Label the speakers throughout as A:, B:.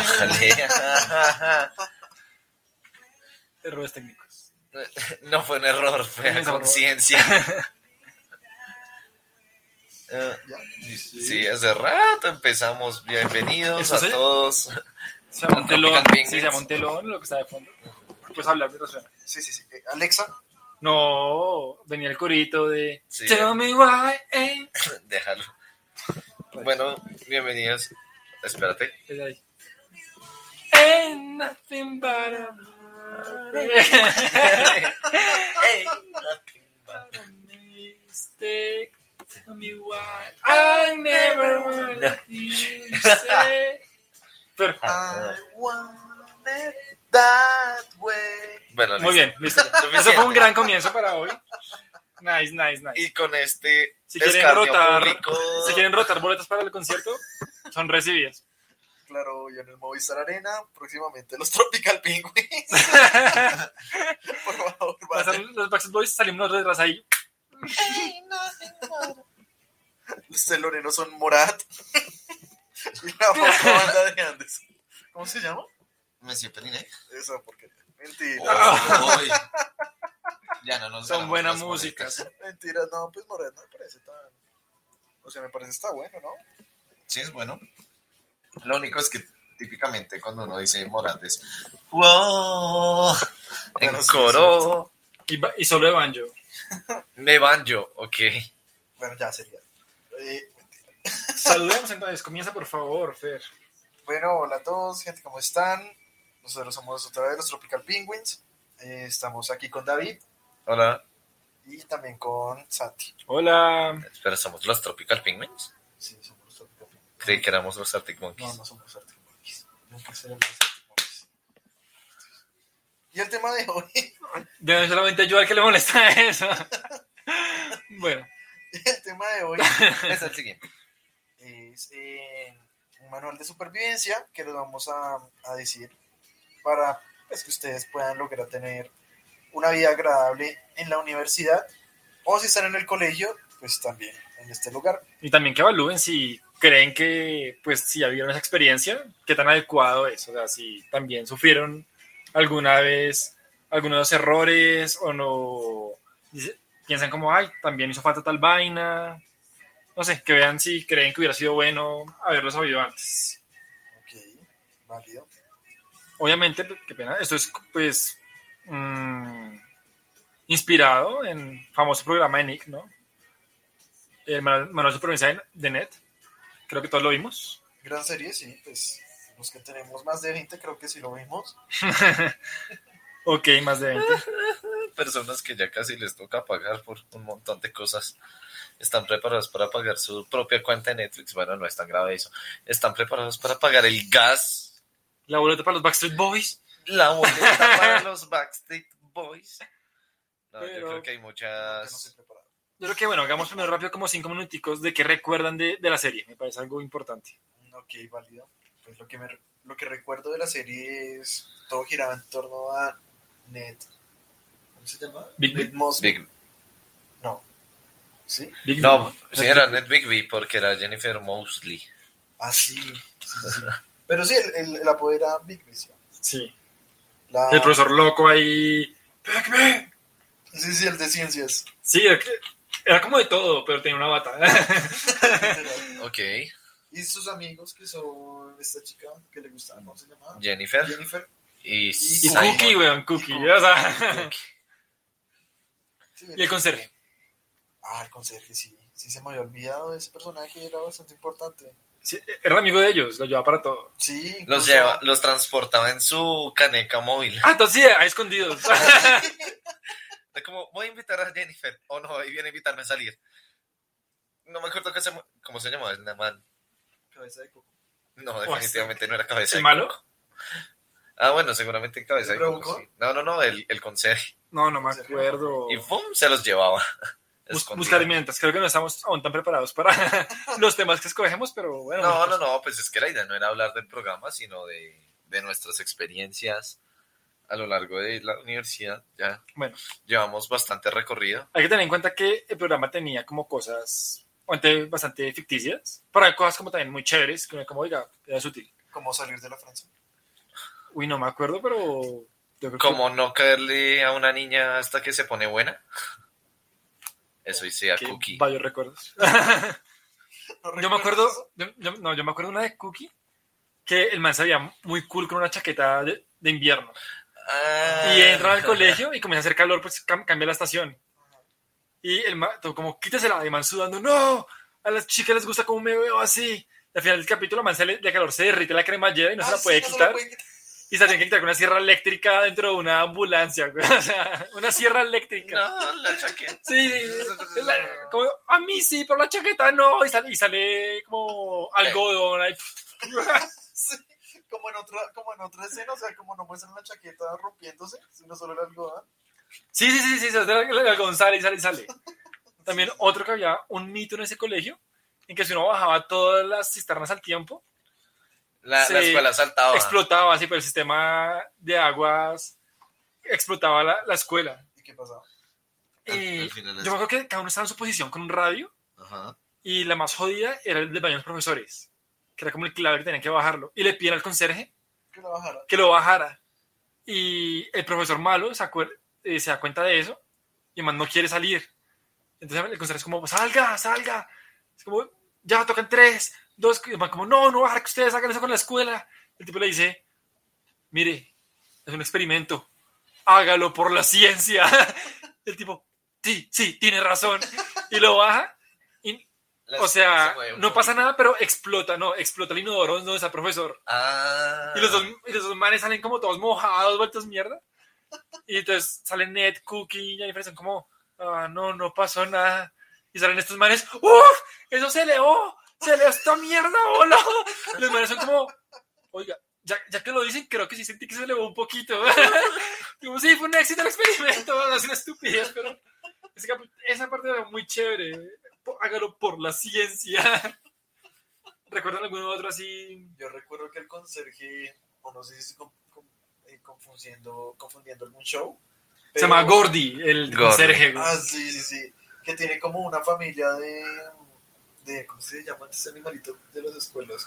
A: Ojalá.
B: Errores técnicos.
A: No fue un error, fue a
B: Es un error.
A: conciencia. Eh. Sí, hace rato empezamos. Bienvenidos
B: ¿Eso
A: a
B: sí?
A: todos.
B: Se
A: Penguins.
B: Sí, se telón lo que está de fondo. Puedes hablar mientras suena.
C: Sí, sí, sí. Eh, Alexa,
B: No, venía el corito de
A: Sí.
B: Tell me why ain't
A: Déjalo. Bueno, bienvenidos. Espérate.
B: Es ahí. Ain't nothing but a mistake. Tell me why I never wanted you say.
C: I that way.
A: Bueno,
B: muy bien, listo. Eso fue un gran comienzo para hoy. Nice, nice, nice.
A: Y con este
B: Si quieren rotar,
A: público,
B: si quieren rotar boletas para el concierto, son recibidas.
C: Claro, y en el Movistar Arena, próximamente los Tropical Penguins. Por favor,
B: Pasan los Backstreet Boys, salimos detrás ahí.
C: Los teloneros son Morat. y la otra banda de Andes. ¿Cómo se llama?
A: Monsieur Periné.
C: Esa porquería. Mentira.
A: Uy. Ya no nos
B: Son
A: ganamos
B: buena
A: las
B: música.
A: boletas.
C: Mentira, no, pues Morat no me parece tan. O sea, me parece está bueno, ¿no?
A: Sí, es bueno. Lo único es que típicamente cuando uno dice Morant es wow, en coro,
B: Y, y solo de banjo.
A: me banjo, ok.
C: Bueno, ya sería. Eh,
B: Saludemos entonces, comienza por favor, Fer.
C: bueno, hola a todos, gente, ¿cómo están? Nosotros somos otra vez los Tropical Penguins. Eh, estamos aquí con David
A: Hola,
C: y también con Santi.
B: Hola.
A: espera, ¿somos los Tropical Penguins?
C: Sí, somos los Tropical Penguins.
A: Creí que éramos los Arctic
C: No,
A: Monkeys.
C: no somos Arctic Monkeys. Nunca seremos los Arctic Monkeys. Y el tema de hoy,
B: Debe solamente yo al que le molesta eso. bueno,
C: el tema de hoy
A: Es el siguiente.
C: es eh, un manual de supervivencia que les vamos a, a decir para pues, que ustedes puedan lograr tener una vida agradable en la universidad o si están en el colegio, pues también en este lugar.
B: y también que evalúen si creen que, pues, si ya vivieron esa experiencia, qué tan adecuado es. O sea, si también sufrieron alguna vez algunos errores o no piensan como, ay, también hizo falta tal vaina. No sé, que vean si creen que hubiera sido bueno haberlo sabido antes.
C: Ok, válido.
B: Obviamente, qué pena, esto es pues mm, inspirado en el famoso programa de Nick, ¿no? El manual manual de supervivencia de- de Net. Creo que todos lo vimos.
C: Gran serie, sí, pues los que tenemos más de 20 creo que sí lo vimos.
B: Ok, más de 20.
A: Personas que ya casi les toca pagar por un montón de cosas. Están preparados para pagar su propia cuenta de Netflix. Bueno, no es tan grave eso. Están preparados para pagar el gas,
B: La boleta para los Backstreet Boys.
A: La boleta para los Backstreet Boys. No, yo creo que hay muchas.
B: Yo creo que, bueno, hagamos primero rápido como cinco minuticos de qué recuerdan de, de la serie. Me parece algo importante.
C: Ok, válido. Pues lo que, me, lo que recuerdo de la serie es todo giraba en torno a Ned. ¿Cómo se llama?
B: Big
C: Ned Mosby.
A: Big-
C: No. ¿Sí?
B: Big
A: No,
B: Big.
A: sí, era Ned Bigby porque era Jennifer Mosley.
C: Ah, sí. sí, sí, sí. Pero sí, el, el, el apodo era Big Vision.
B: Sí.
C: La...
B: El profesor loco ahí.
C: Sí, sí, el de ciencias.
B: Sí, era, como de todo, pero tenía una bata.
A: Ok.
C: y sus amigos que son esta chica que le gustaba, ¿cómo se llamaba?
A: Jennifer
C: Jennifer.
A: y,
B: y. Cookie, weón, Cookie. O sea,
C: Sí,
B: y el conserje.
C: Ah, el conserje, sí. Sí, se me había olvidado de ese personaje, era bastante importante.
B: Sí, era amigo de ellos, lo llevaba para todo.
C: Sí,
A: Los lleva, los transportaba en su caneca móvil.
B: Ah, entonces sí, ahí escondidos.
A: De como, voy a invitar a Jennifer. O no, ahí viene a invitarme a salir. No me acuerdo qué se, cómo se llamaba el man.
C: Cabeza de coco.
A: No, definitivamente no era cabeza
B: ¿El
A: de
B: malo?
A: coco. Ah, bueno, seguramente cabeza de
C: ¿El
A: coco. sí. No, no, no, el, el conserje.
B: No, no me acuerdo.
A: Y ¡pum! se los llevaba.
B: Buscar mientras. Creo que no estamos aún tan preparados para los temas que escogemos, pero bueno.
A: No, no, no, pues es que la idea no era hablar del programa, sino de, de nuestras experiencias a lo largo de la universidad. Ya
B: Bueno,
A: llevamos bastante recorrido.
B: hay que tener en cuenta que el programa tenía como cosas, bastante ficticias, pero hay cosas como también muy chéveres, que como, oiga, es útil.
C: Como salir de la Francia.
B: Uy, no me acuerdo, pero... yo creo que-
A: Como no caerle a una niña hasta que se pone buena. Eso hice a Cookie.
B: Varios recuerdos.
C: ¿No
B: Yo me acuerdo,
C: eso?
B: yo, yo- no, yo me acuerdo una de Cookie, que el man se veía muy cool con una chaqueta de, de invierno.
A: Ah.
B: Y entra al colegio y comienza a hacer calor, pues cam- cambia la estación. Y el man, todo como, quítesela, y el man sudando, no, a las chicas les gusta cómo me veo así. Y al final del capítulo, el man sale de calor, se derrite la cremallera y no se
C: Ah,
B: la puede
C: sí, no se
B: quitar.
C: puede quitar.
B: Y se la tiene que quitar con una sierra eléctrica dentro de una ambulancia, güey. O sea, una sierra eléctrica.
A: No, la chaqueta.
B: Sí, la- como, a mí sí, pero la chaqueta no. Y sale, y sale como algodón. ahí.
C: Sí, como en otra, como en otra escena, o sea, como no muestran la chaqueta rompiéndose, sino solo el algodón.
B: Sí, sí, sí, sí, el algodón sale y sale y sale. También otro que había un mito en ese colegio, en que si uno bajaba todas las cisternas al tiempo,
A: La,
B: Sí.
A: la escuela saltaba.
B: explotaba así, pero el sistema de aguas explotaba la, la escuela.
C: ¿Y qué pasaba?
A: Es-
B: yo me acuerdo que cada uno estaba en su posición con un radio
A: Ajá.
B: y la más jodida era el de los profesores, que era como el clave que tenían que bajarlo. Y le piden al conserje
C: Que la bajara.
B: que lo bajara. Y el profesor malo se, acuer- eh, se da cuenta de eso y man no quiere salir. Entonces el conserje es como, salga, salga. Es como, ya tocan tres, dos. Como, no, no que ustedes hagan eso con la escuela. El tipo le dice, mire, es un experimento. Hágalo por la ciencia. El tipo, sí, sí, tiene razón. Y lo baja. Y, o sea,
A: se
B: no pasa nada, pero explota, no, explota el inodoro donde está profesor.
A: Ah.
B: Y los, dos, y los dos manes salen como todos mojados, vueltos mierda. Y entonces salen Ned, Cookie y Jennifer, son como, ah, no, no pasó nada. Y salen estos manes, ¡Uf! ¡Eso se elevó! ¡Se elevó esta mierda, hola! Los manes son como, oiga, ya, ya que lo dicen, creo que sí sentí que se elevó un poquito. Como, sí, fue un éxito el experimento, es una estupidez, pero esa parte era muy chévere. Hágalo por la ciencia. ¿Recuerdan alguno otro así?
C: Yo recuerdo que el conserje, o no sé si estoy con- con- eh, confundiendo, confundiendo algún show.
B: Se llama Gordy, el
A: Gordy.
B: conserje.
C: Ah, sí, sí, sí. Que tiene como una familia de. De ¿Cómo se llama este animalito de las escuelas?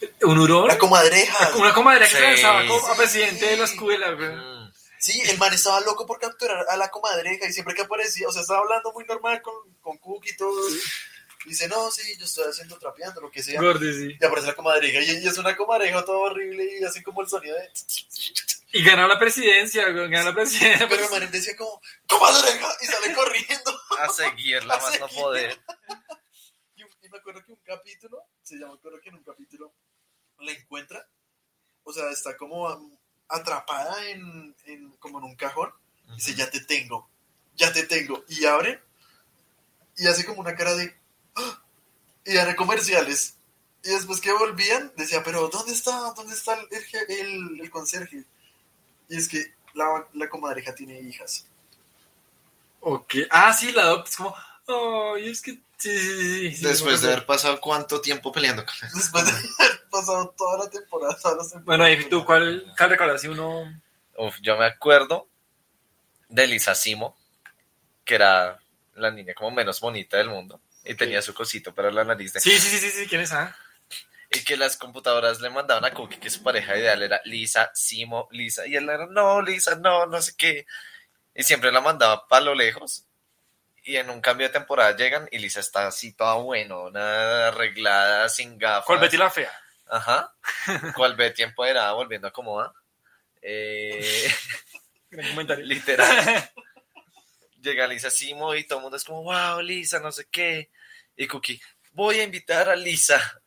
C: De-
B: ¿Un hurón?
C: La comadreja.
B: Una comadre que
A: Sí,
B: lanzaba como a
C: sí,
B: presidente de la
C: sí.
B: escuela, güey.
A: Mm.
C: Sí, el man estaba loco por capturar a la comadreja y siempre que aparecía, o sea, estaba hablando muy normal con, con Cookie y todo. Dice, no, sí, yo estoy haciendo trapeando, lo que sea.
B: Gordy, sí.
C: Y aparece la comadreja y, y es una comadreja toda horrible y así como el sonido de...
B: Y ganó la presidencia, güey. Ganó la presidencia.
C: Pero el man decía como, comadreja, y sale corriendo.
A: A seguirla
C: A
A: más no poder.
C: Y, me acuerdo que un capítulo, se llama, me acuerdo que en un capítulo la encuentra, o sea, está como atrapada en, en- como en un cajón, y dice, ya te tengo, ya te tengo, y abre, y hace como una cara de, ¡Ah! y dan comerciales, y después que volvían, decía, pero ¿dónde está, dónde está el, el, el- conserje? Y es que la, la comadreja tiene hijas.
B: Ok. Ah, sí, la adopta. Es como, ay, es que. Sí, sí, sí. sí,
A: Después
B: sí,
A: de haber pasado cuánto tiempo peleando con él.
C: Después de haber pasado toda la temporada, todas las temporadas.
B: Bueno, y tú, ¿cuál, cuál recuerdas? Si uno.
A: Uf, yo me acuerdo de Lisa Simo, que era la niña como menos bonita del mundo. Y tenía su cosito para la nariz. de-
B: Sí, sí, sí, sí, sí. ¿Quién es? Ah?
A: Y que las computadoras le mandaban a Cookie que su pareja ideal era Lisa, Simo, Lisa. Y él era, no, Lisa, no, no sé qué. Y siempre la mandaba para lo lejos. Y en un cambio de temporada llegan y Lisa está así toda buena, arreglada, sin gafas.
B: ¿Cuál Betty la fea?
A: Ajá. ¿Cuál Betty empoderada volviendo a cómoda? Eh, literal. Llega Lisa Simo y todo el mundo es como, wow, Lisa, no sé qué. Y Cookie, voy a invitar a Lisa.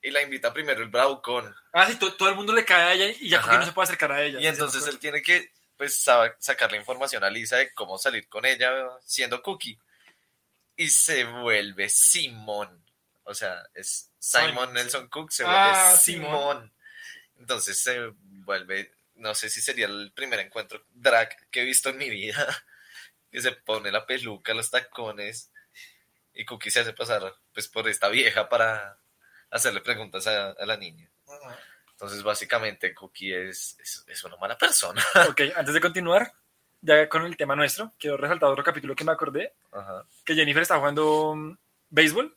A: Y la invita primero el Braucón.
B: Ah, sí, to- todo el mundo le cae a ella y ya
A: Ajá.
B: Cookie no se puede acercar a ella.
A: Y entonces él tiene que pues sa- sacarle información a Lisa de cómo salir con ella siendo Cookie. Y se vuelve Simón. O sea, es Simon Nelson Cook, se
B: Ah,
A: vuelve
B: Simón.
A: Simón. Entonces se vuelve, no sé si sería el primer encuentro drag que he visto en mi vida. Que se pone la peluca, los tacones. Y Cookie se hace pasar pues por esta vieja para hacerle preguntas a, a la niña. Entonces, básicamente, Cookie es, es, es una mala persona.
B: Ok, antes de continuar, ya con el tema nuestro, quiero resaltar otro capítulo que me acordé,
A: Ajá.
B: que Jennifer está jugando mm, béisbol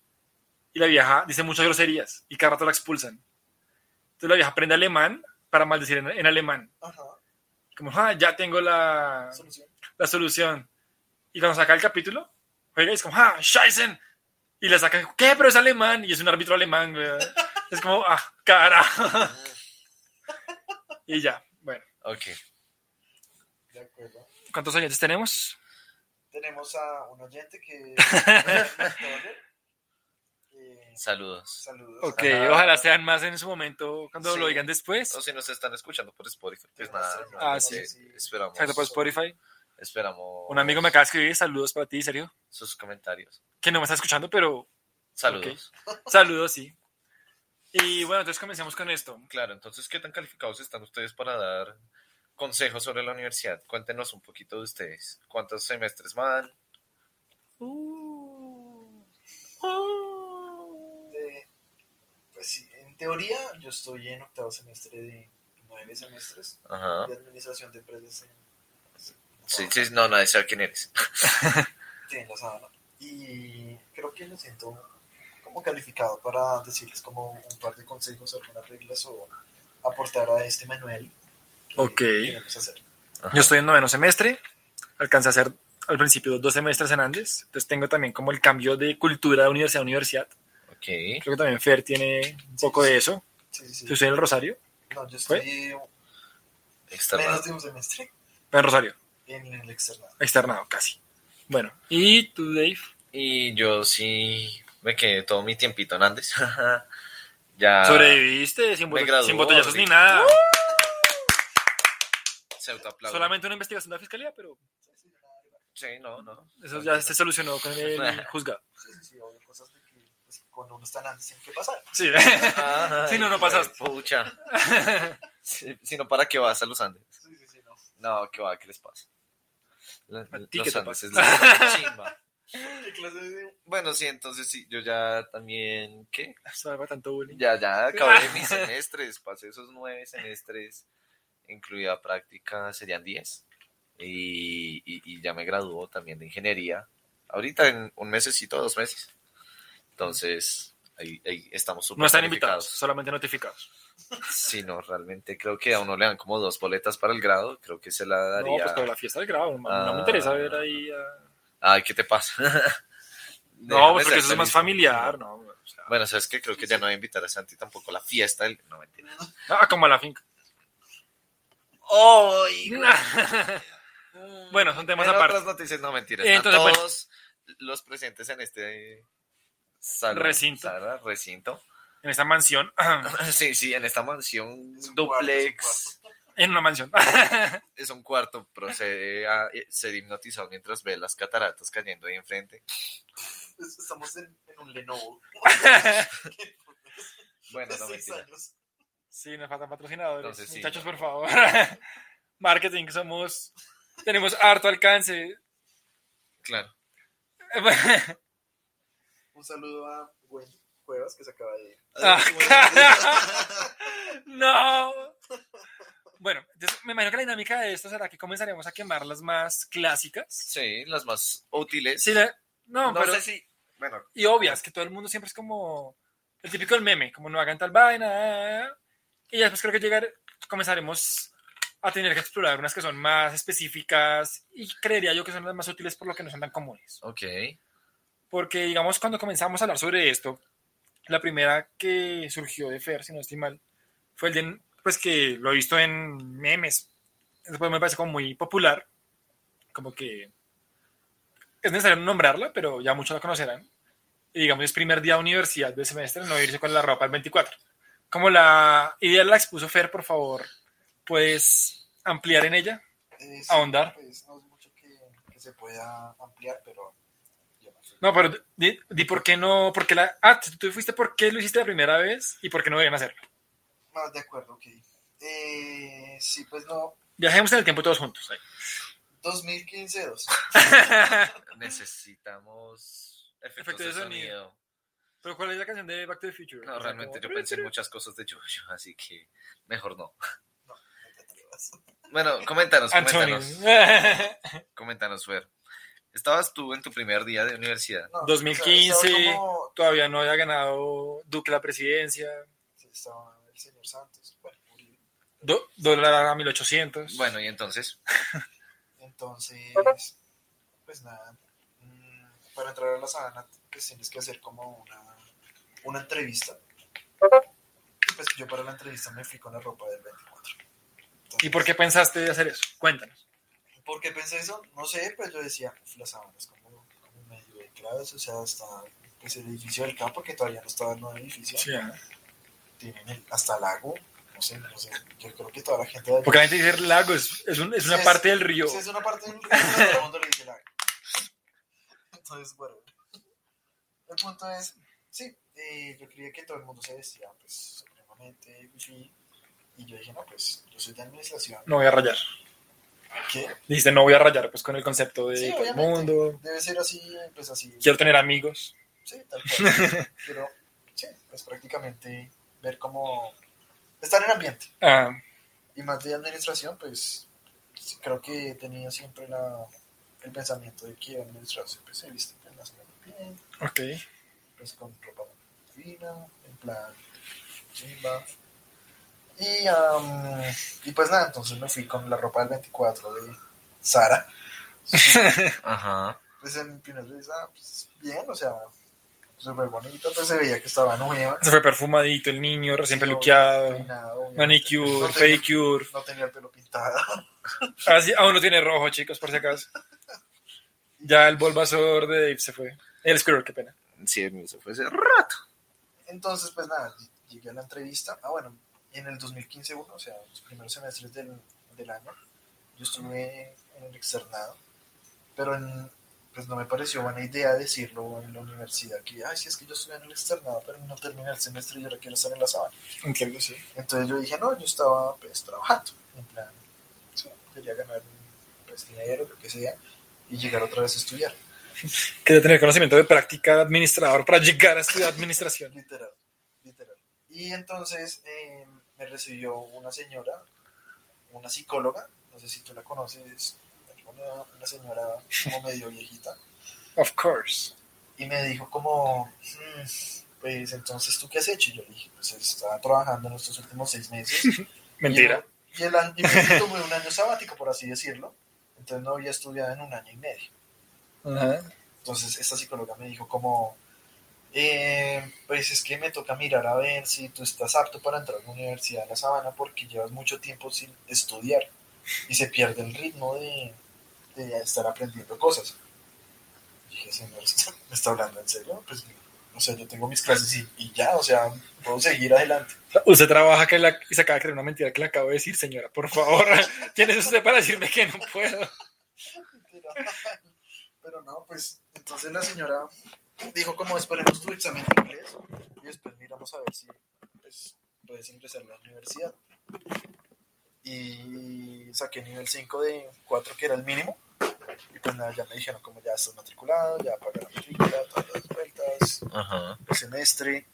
B: y la vieja dice muchas groserías y cada rato la expulsan. Entonces la vieja aprende alemán para maldecir en, en alemán.
C: Ajá.
B: Como, ah, ya tengo la,
C: Solución.
B: la solución. Y cuando saca el capítulo, juega y es como, ah, Scheißen. Y le sacan, ¿qué? Pero es alemán. Y es un árbitro alemán. Es como, ah, cara. y ya, bueno.
A: Ok.
C: De acuerdo.
B: ¿Cuántos oyentes tenemos?
C: Tenemos a un oyente que. Eh,
A: Saludos.
C: saludos.
B: Ok,
A: Ajá.
B: ojalá sean más en su momento cuando
A: Sí.
B: lo digan después.
A: O si nos están escuchando por Spotify, pues nada,
C: sí,
B: Ah,
A: sí,
C: sí.
A: esperamos.
B: Exacto, por Spotify.
A: Esperamos.
B: Un amigo me acaba de escribir, saludos para ti, Sergio.
A: Sus comentarios.
B: Que no me está escuchando, pero
A: Saludos.
B: saludos, sí. Y bueno, entonces comencemos con esto.
A: Claro, entonces, ¿qué tan calificados están ustedes para dar consejos sobre la universidad? Cuéntenos un poquito de ustedes. ¿Cuántos semestres van?
C: De- pues sí, en teoría yo estoy en octavo semestre de nueve semestres
A: Ajá.
C: de administración de empresas en,
A: Sí, sí, no, nadie sabe quién eres.
C: sí, en la sabana. Y creo que me siento como calificado para decirles como un par de consejos, algunas reglas o aportar a este manual que
B: Ok.
C: hacer.
B: Yo estoy en noveno semestre, alcancé a hacer al principio dos semestres en Andes, entonces tengo también como el cambio de cultura de universidad a universidad.
A: Ok.
B: Creo que también Fer tiene un poco de eso.
C: Sí, sí.
B: Yo estoy en el Rosario,
C: No, yo estoy menos de un semestre
B: en el Rosario,
C: en el externado.
B: externado casi. Bueno, ¿y tú, Dave?
A: Y yo sí me quedé todo mi tiempito en Andes. ya.
B: ¿Sobreviviste sin, bot-
A: graduó,
B: sin botellazos
A: sí.
B: ni nada?
A: Se autoaplaude.
B: Solamente una investigación de la fiscalía, pero
A: Sí, no, no.
B: eso ya se solucionó con el juzgado.
C: Sí, sí, sí, obvio, cosas de que pues, cuando uno está en antes tiene que pasar.
B: Sí,
A: Ay,
B: Sí, no, no pasaste.
A: Pucha. Si, si no, ¿para qué vas a los Andes?
C: Sí, sí, sí, no.
A: No, ¿qué va? ¿Qué les pasa? La-
B: ¿A ti
A: los
B: qué te
A: Andes
B: pasa?
A: es la chimba.
C: ¿Qué clase de
A: Bueno, sí, entonces sí, yo ya también, ¿qué?
B: Salva tanto bullying.
A: Ya, ya acabé mis semestres, pasé esos nueve semestres, incluida práctica, serían diez. Y, y, y ya me graduó también de ingeniería. Ahorita en un mesecito, dos meses. Entonces, ahí, ahí estamos
B: No están invitados, solamente notificados.
A: Sí, no, realmente creo que a uno le dan como dos boletas para el grado. Creo que se la
B: No,
A: daría.
B: pues para la fiesta del grado, no, no
A: Ah.
B: me interesa ver ahí a...
A: Ay, ¿qué te pasa?
B: No, pues porque eso es más familiar, ¿no? O sea,
A: Bueno, sabes que creo que ya no voy a invitar a Santi tampoco a la fiesta. del- No, mentira.
B: ah, como a la finca.
A: ¡Ay!
B: Bueno, son temas
A: En
B: aparte.
A: otras noticias, no mentiras.
B: Eh, entonces, bueno.
A: todos los presentes en este salón,
B: Recinto.
A: sala, recinto.
B: En esta mansión,
A: Sí, sí, en esta mansión
C: Es
A: duplex.
C: cuarto,
B: en una mansión.
A: Es un cuarto, procede a ser hipnotizado mientras ve las cataratas cayendo ahí enfrente.
C: Es- Estamos en, en un Lenovo.
A: Bueno, no
C: de seis
A: mentira.
C: años.
B: Sí, nos faltan patrocinadores.
A: Entonces, sí.
B: Muchachos, por favor. Marketing, somos... Tenemos harto alcance.
A: Claro.
C: Un saludo a Gwen Cuevas que se acaba de ir.
B: Ah, no. Bueno, entonces me imagino que la dinámica de esto será que comenzaremos a quemar las más clásicas.
A: Sí, las más útiles.
B: Sí, la- no,
A: no
B: pero...
A: sé si. Bueno,
B: Y obvias, que todo el mundo siempre es como el típico del meme, como no hagan tal vaina. Y ya después creo que llegar, comenzaremos a tener que explorar unas que son más específicas y creería yo que son las más útiles por lo que no son tan comunes.
A: ok.
B: Porque, digamos, cuando comenzamos a hablar sobre esto, la primera que surgió de Fer, si no estoy mal, fue el de, pues que lo he visto en memes. Después me parece como muy popular, como que es necesario nombrarla, pero ya muchos la conocerán. Y digamos, es primer día de universidad de semestre, no irse con la ropa el 24. Como la idea la expuso Fer, por favor, ¿puedes ampliar en ella?
C: Eh, sí,
B: Ahondar.
C: Pues no es mucho que, que se pueda ampliar, pero yo no sé.
B: No, pero di, di por qué no, porque la... Ah, tú fuiste por qué lo hiciste la primera vez y por qué no debían hacerlo.
C: Ah, de acuerdo, ok. Eh, sí, pues no.
B: Viajemos en el tiempo todos juntos. ahí.
C: 2015, 2.
A: Necesitamos efectos
B: Efecto
A: de
B: de sonido.
A: sonido.
B: Pero ¿cuál es la canción de Back to the Future?
A: No,
B: O sea,
A: realmente
B: como-
A: yo pensé en muchas cosas de Jojo, así que mejor no.
C: No, no te atrevas.
A: Bueno, coméntanos, coméntanos. Coméntanos, Fer. Estabas tú en tu primer día de universidad.
C: No,
B: 2015.
C: o sea, estaba como-
B: Todavía no había ganado Duque la presidencia.
C: sí, estaba el señor Santos. Bueno.
B: Do- dólar a 1800.
A: Bueno, y entonces,
C: Entonces, pues nada, mm, para entrar a la sabana, pues tienes que hacer como una, una entrevista. Y pues yo para la entrevista me fui con la ropa del 24.
B: ¿Y por qué pensaste de hacer eso? Cuéntanos.
C: ¿Por qué pensé eso? No sé, pues yo decía, "Uf, la sabana es como, como medio de claves, o sea, hasta pues, el edificio del campo, que todavía no estaba el nuevo edificio,
B: Sí,
C: tienen el- hasta lago, no sé, no sé, yo creo que toda la gente
B: Porque la gente dice lago, es, es, un- es una parte del río.
C: Es una parte del río, todo el mundo le dice lago. Entonces, bueno, el punto es, sí, eh, yo creía que todo el mundo se vestía, pues, supremamente wifi, y yo dije, no, pues, yo soy de administración,
B: No voy a rayar.
C: ¿qué?
B: Dijiste, no voy a rayar, pues con el concepto de
C: Sí,
B: todo el mundo.
C: debe ser así, pues así,
B: Quiero tener amigos.
C: sí, tal cual, pero, sí, pues prácticamente ver cómo, estar en ambiente,
B: Ah,
C: y más de administración, pues, creo que tenía siempre la, el pensamiento de que administración, pues, se viste pues, menos bien,
B: ok.
C: pues con ropa fina, en plan chimba. Y, am, y pues nada, entonces me fui con la ropa del 24 de Sara.
A: ajá.
C: Pues en primer vez, ah, pues bien, o sea, súper bonito, pues se veía que estaba nueva.
B: Se fue perfumadito el niño, recién
C: Sí,
B: peluqueado.
C: peinado.
B: Manicure,
C: no tenía,
B: pedicure.
C: no tenía el pelo pintado.
B: Ah, sí, aún no tiene rojo, chicos, por si acaso. Ya el Bulbasaur de Dave se fue. El Squirrel, qué pena.
A: Sí, eso fue hace rato.
C: Entonces, pues nada, llegué a la entrevista. Ah, bueno, en el 2015, uno, o sea, los primeros semestres del, del año, yo estuve en el externado, pero en- pues no me pareció buena idea decirlo en la universidad, que, ay, sí, es que yo estuve en el externado, pero no terminé el semestre y ahora quiero estar en la sabana.
B: Entiendo, sí.
C: Entonces yo dije, no, yo estaba pues trabajando, en plan, sí, quería ganar pues, dinero, lo que sea, y llegar otra vez a estudiar.
B: Quería tener conocimiento de práctica de administrador para llegar a estudiar administración.
C: Literal, literal. Y entonces eh, me recibió una señora, una psicóloga, no sé si tú la conoces, una, una señora como medio viejita,
B: Of course.
C: y me dijo como, "Mm, pues entonces tú qué has hecho? Y yo le dije, pues estaba trabajando en estos últimos seis meses.
B: Mentira.
C: Y, el año, y me tomé un año sabático, por así decirlo, entonces no había estudiado en un año y medio.
B: Ajá.
C: Entonces esta psicóloga me dijo como, eh, pues es que me toca mirar a ver si tú estás apto para entrar a la Universidad de La Sabana porque llevas mucho tiempo sin estudiar y se pierde el ritmo de, de estar aprendiendo cosas. Dije, señor, ¿me está hablando en serio? Pues, o sea, yo tengo mis clases y, y ya, o sea, puedo seguir adelante.
B: Usted trabaja que la, y se acaba de creer una mentira que le acabo de decir, señora. Por favor, ¿quién es usted para decirme que no puedo?
C: Pero, no, pues entonces la señora dijo como esperemos tu examen de inglés y después miramos a ver si pues, puedes ingresar a la universidad. Y saqué nivel 5 de 4 que era el mínimo. Y pues nada, ya me dijeron como ya estás matriculado, ya paga la matrícula, todas las vueltas,
A: Ajá.
C: el semestre.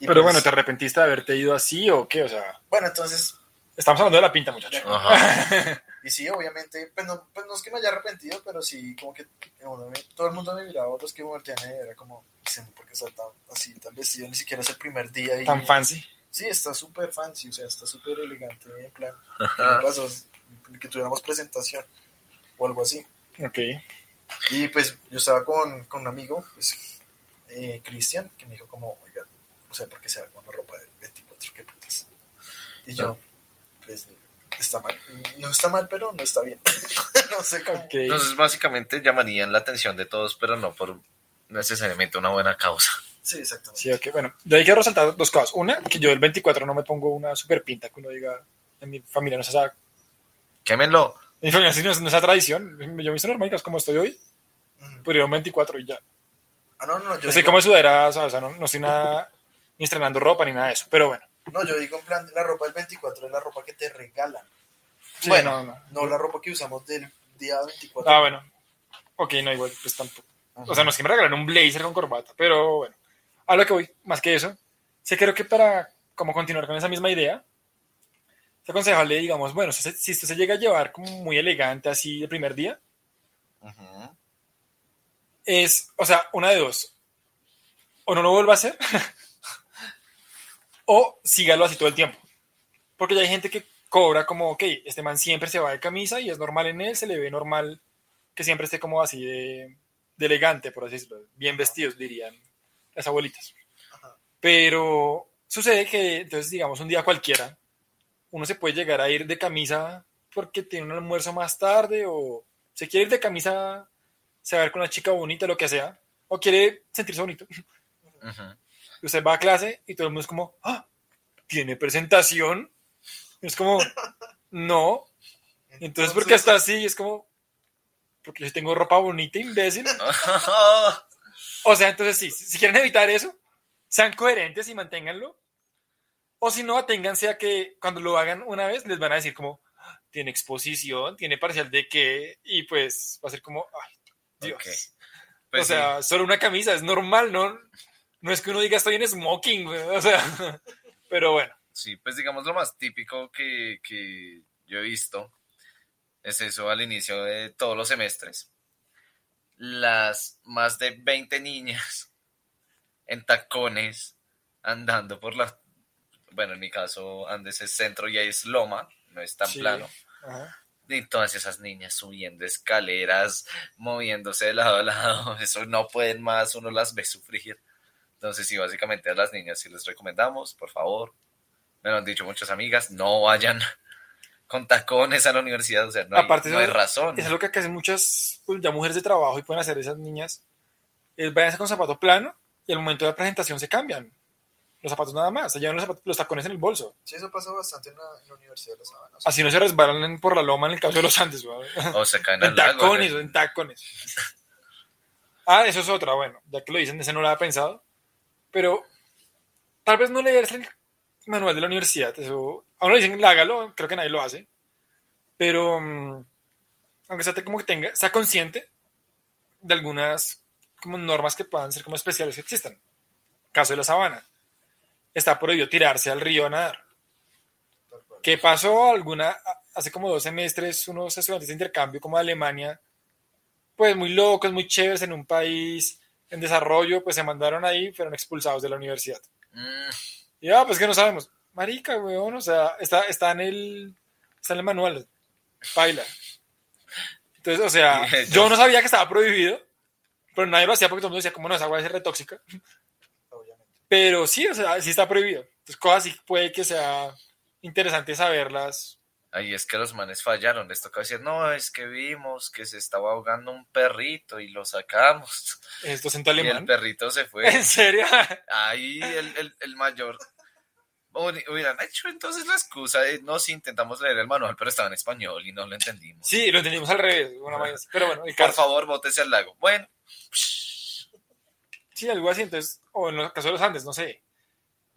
C: Y
B: Pero
C: pues,
B: bueno, ¿te arrepentiste de haberte ido así o qué? O sea,
C: bueno, entonces
B: estamos hablando de la pinta, muchacho.
A: Ajá.
C: Y sí, obviamente, pues no, pues no es que me haya arrepentido, pero sí, como que uno me- todo el mundo me miraba, los que me voltean era como, "Dicen, ¿por qué está tan así, tan vestido? Ni siquiera es el primer día. Y,
B: Tan fancy.
C: Sí, está súper fancy, o sea, está súper elegante, en plan, ¿qué
A: Ajá.
C: me pasó? Que tuviéramos presentación o algo así.
B: Ok.
C: Y pues yo estaba con, con un amigo, pues, eh, Cristian, que me dijo como, oiga, o sea, ¿por qué se va con la ropa del 24? ¿Qué putas? Y yo, pues, está mal. No está mal, pero no está bien. no sé cómo.
B: Ok.
A: Entonces, básicamente llamarían la atención de todos, pero no por necesariamente una buena causa.
C: Sí, exactamente.
B: Sí, ok, bueno. De ahí quiero resaltar dos cosas. Una, que yo el 24 no me pongo una super pinta que uno diga, en mi familia no es esa,
A: Quémenlo.
B: en mi familia sí no es, esa tradición. Yo me hice normal, como estoy hoy,
C: Ujú.
B: pero yo un 24 y ya.
C: Ah, no, no, yo, digo,
B: como sudadera, o sea, no, no estoy nada, ni estrenando ropa ni nada de eso, pero bueno.
C: No, yo digo en plan, la ropa del 24 es la ropa que te regalan.
B: Sí,
C: bueno,
B: no, no.
C: no la ropa que usamos del día 24.
B: Ah, bueno. Ok, no, igual, pues tampoco.
C: Ajá.
B: O sea, no es que me regalen un blazer con corbata, pero bueno. A lo que voy, más que eso, sí creo que para como continuar con esa misma idea, es aconsejable, digamos, bueno, si, se- usted se llega a llevar como muy elegante así el primer día, es, o sea, una de dos. O no lo vuelva a hacer, o sígalo así todo el tiempo. Porque ya hay gente que cobra como, ok, este man siempre se va de camisa y es normal en él, se le ve normal que siempre esté como así de, de elegante, por así decirlo, bien vestidos, dirían las abuelitas.
C: Ajá.
B: Pero sucede que, entonces, digamos, un día cualquiera, uno se puede llegar a ir de camisa porque tiene un almuerzo más tarde o se quiere ir de camisa, se va a ver con una chica bonita, lo que sea, o quiere sentirse bonito. Usted va a clase y todo el mundo es como, ah, ¿tiene presentación? Y es como, no. Entonces, ¿por qué está así? Y es como, porque yo tengo ropa bonita, imbécil. O sea, entonces sí, si quieren evitar eso, sean coherentes y manténganlo. O si no, aténganse a que cuando lo hagan una vez, les van a decir como, "Ah, tiene exposición, tiene parcial de qué, y pues va a ser como, ay, Dios.
A: Pues
B: o sea, solo una camisa, es normal, ¿no? No es que uno diga estoy en smoking, güey, o sea, pero bueno.
A: Sí, pues digamos lo más típico que, que yo he visto es eso al inicio de todos los semestres. Las más de 20 niñas en tacones andando por la... Bueno, en mi caso, Andes es centro y ahí es loma, no es tan
B: Sí.
A: plano.
B: Ajá.
A: Y todas esas niñas subiendo escaleras, moviéndose de lado a lado, eso no pueden más, uno las ve sufrir. Entonces, sí, básicamente a las niñas sí les recomendamos, por favor. Me lo han dicho muchas amigas, no vayan con tacones a la universidad, o sea, no hay,
B: Aparte,
A: no hay razón.
B: Eso es lo que hacen muchas pues, ya mujeres de trabajo y pueden hacer esas niñas. Es váyanse con zapato plano y al momento de la presentación se cambian. Los zapatos nada más, se llevan los, zapatos- los tacones en el bolso.
C: Sí, eso pasa bastante en la, en la Universidad de. O sea,
B: Así no se resbalan por la loma en el caso de los Andes. güey.
A: O se caen
B: En
A: al lago.
B: tacones, en tacones. Ah, eso es otra, bueno, ya que lo dicen, ese no lo había pensado. Pero tal vez no leerse el manual de la universidad, eso, aún lo dicen, hágalo, creo que nadie lo hace. Pero, mm, aunque sea como que tenga, sea consciente de algunas como normas que puedan ser como especiales que existan. Caso de la sabana. Está prohibido tirarse al río a nadar. ¿Qué pasó? Alguna, hace como dos semestres, unos estudiantes de intercambio como de Alemania, pues muy locos, muy chéveres en un país en desarrollo, pues se mandaron ahí, fueron expulsados de la universidad.
A: Mm,
B: Y ah, pues que no sabemos. Marica, weón, o sea, está, está en el, está en el manual, baila. Entonces, o sea, yo no sabía que estaba prohibido, pero nadie lo hacía porque todo el mundo decía, como no, esa agua es re tóxica.
C: Obviamente.
B: Pero sí, o sea, sí está prohibido. Entonces, cosas así puede que sea interesante saberlas.
A: Ahí es que los manes fallaron, les tocó decir, no, es que vimos que se estaba ahogando un perrito y lo sacamos.
B: Esto es en
A: Y el perrito se fue.
B: ¿En serio?
A: Ahí el, el, el mayor. Hubi- Hubieran hecho entonces la excusa de no, si intentamos leer el manual, pero estaba en español y no lo entendimos.
B: Sí, lo entendimos al revés. Pero bueno, el
A: Por favor, bótese al lago. Bueno,
B: Sí, algo así. Entonces, o en el caso de los Andes, no sé.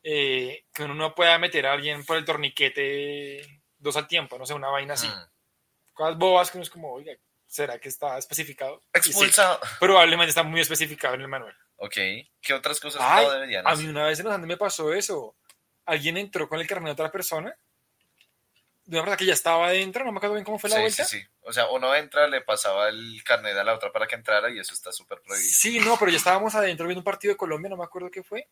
B: eh, que uno no pueda meter a alguien por el torniquete dos al tiempo, no sé, una vaina así.
A: mm,
B: Cosas bobas que uno es como, oiga, ¿será que está especificado? Y sí,
A: expulsado.
B: probablemente está muy especificado en el manual.
A: Ok, ¿qué otras cosas
B: Ay,
A: no deberían
B: A
A: hacer?
B: mí una vez en los Andes me pasó eso. Alguien entró con el carnet de otra persona. De una persona que ya estaba adentro, no me acuerdo bien cómo fue la
A: Sí,
B: vuelta.
A: sí, sí. O sea, uno entra, le pasaba el carnet a la otra para que entrara y eso está súper prohibido.
B: Sí, no, pero ya estábamos adentro viendo un partido de Colombia, no me acuerdo qué fue.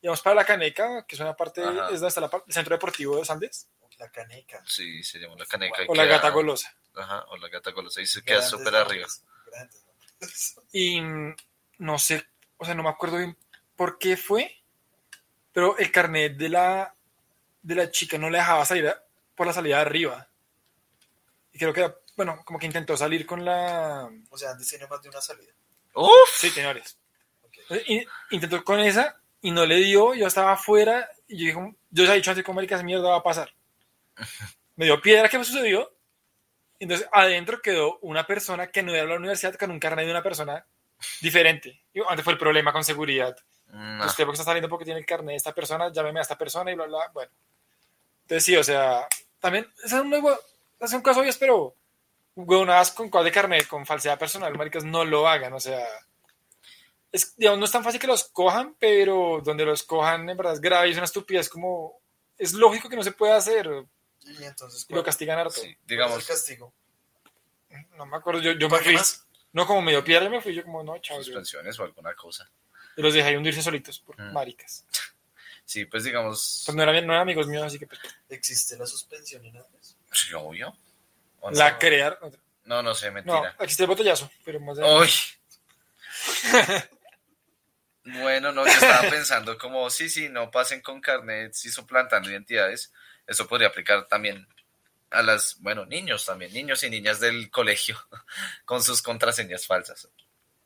B: Íbamos para la Caneca, que es una parte,
A: Ajá.
B: es donde está la par- el centro deportivo de los Andes,
C: La caneca.
A: Sí, se llama la caneca.
B: o la
A: queda-
B: Gata Golosa.
A: Ajá, o la gata golosa y se queda súper arriba.
C: grandes.
B: Y mm, no sé, o sea, no me acuerdo bien por qué fue, pero el carnet de la, de la chica no le dejaba salir a- por la salida de arriba. Y creo que, era- bueno, como que intentó salir con la...
C: O sea, antes tiene más de una salida.
A: ¡Uf!
B: Sí, señores. Intentó con esa y no le dio, yo estaba afuera y yo dije, yo ya he dicho antes cómo marica esa mierda va a pasar. Me dio piedra, ¿qué me sucedió? Entonces adentro quedó una persona que no era de la universidad con un carnet de una persona diferente. Y antes fue el problema con seguridad.
A: No.
B: Usted porque está saliendo porque tiene el carnet de esta persona, llámeme a esta persona y bla, bla, bueno. Entonces sí, o sea, también, es un, es un caso obvio, pero huevonadas con cuál de carnet, con falsedad personal, maricas, no lo hagan, o sea, es, digamos, no es tan fácil que los cojan, pero donde los cojan, en verdad, es grave es una estupidez, como, es lógico que no se puede hacer, y lo castigan harto.
A: Sí,
C: ¿cuál es
A: digamos,
C: el castigo?
B: No me acuerdo, yo, yo me
C: ¿Pague
B: fui,
C: más?
B: No, como medio piedra, me fui yo como, no, chao. yo-
A: suspensiones o alguna cosa.
B: Y los dejé hundirse solitos por
A: Mm.
B: maricas.
A: Sí, pues digamos,
B: Pues no eran, no eran amigos míos, así que pues,
C: ¿Existe la suspensión en Andes?
A: sí, obvio. ¿O no?
B: la crearon.
A: No, no sé,
B: No,
A: mentira.
B: existe el botellazo, pero más de...
A: Uy. bueno, no, yo estaba pensando como, sí, sí, no pasen con carnet si suplantando identidades. Eso podría aplicar también a las, bueno, niños también, niños y niñas del colegio con sus contraseñas falsas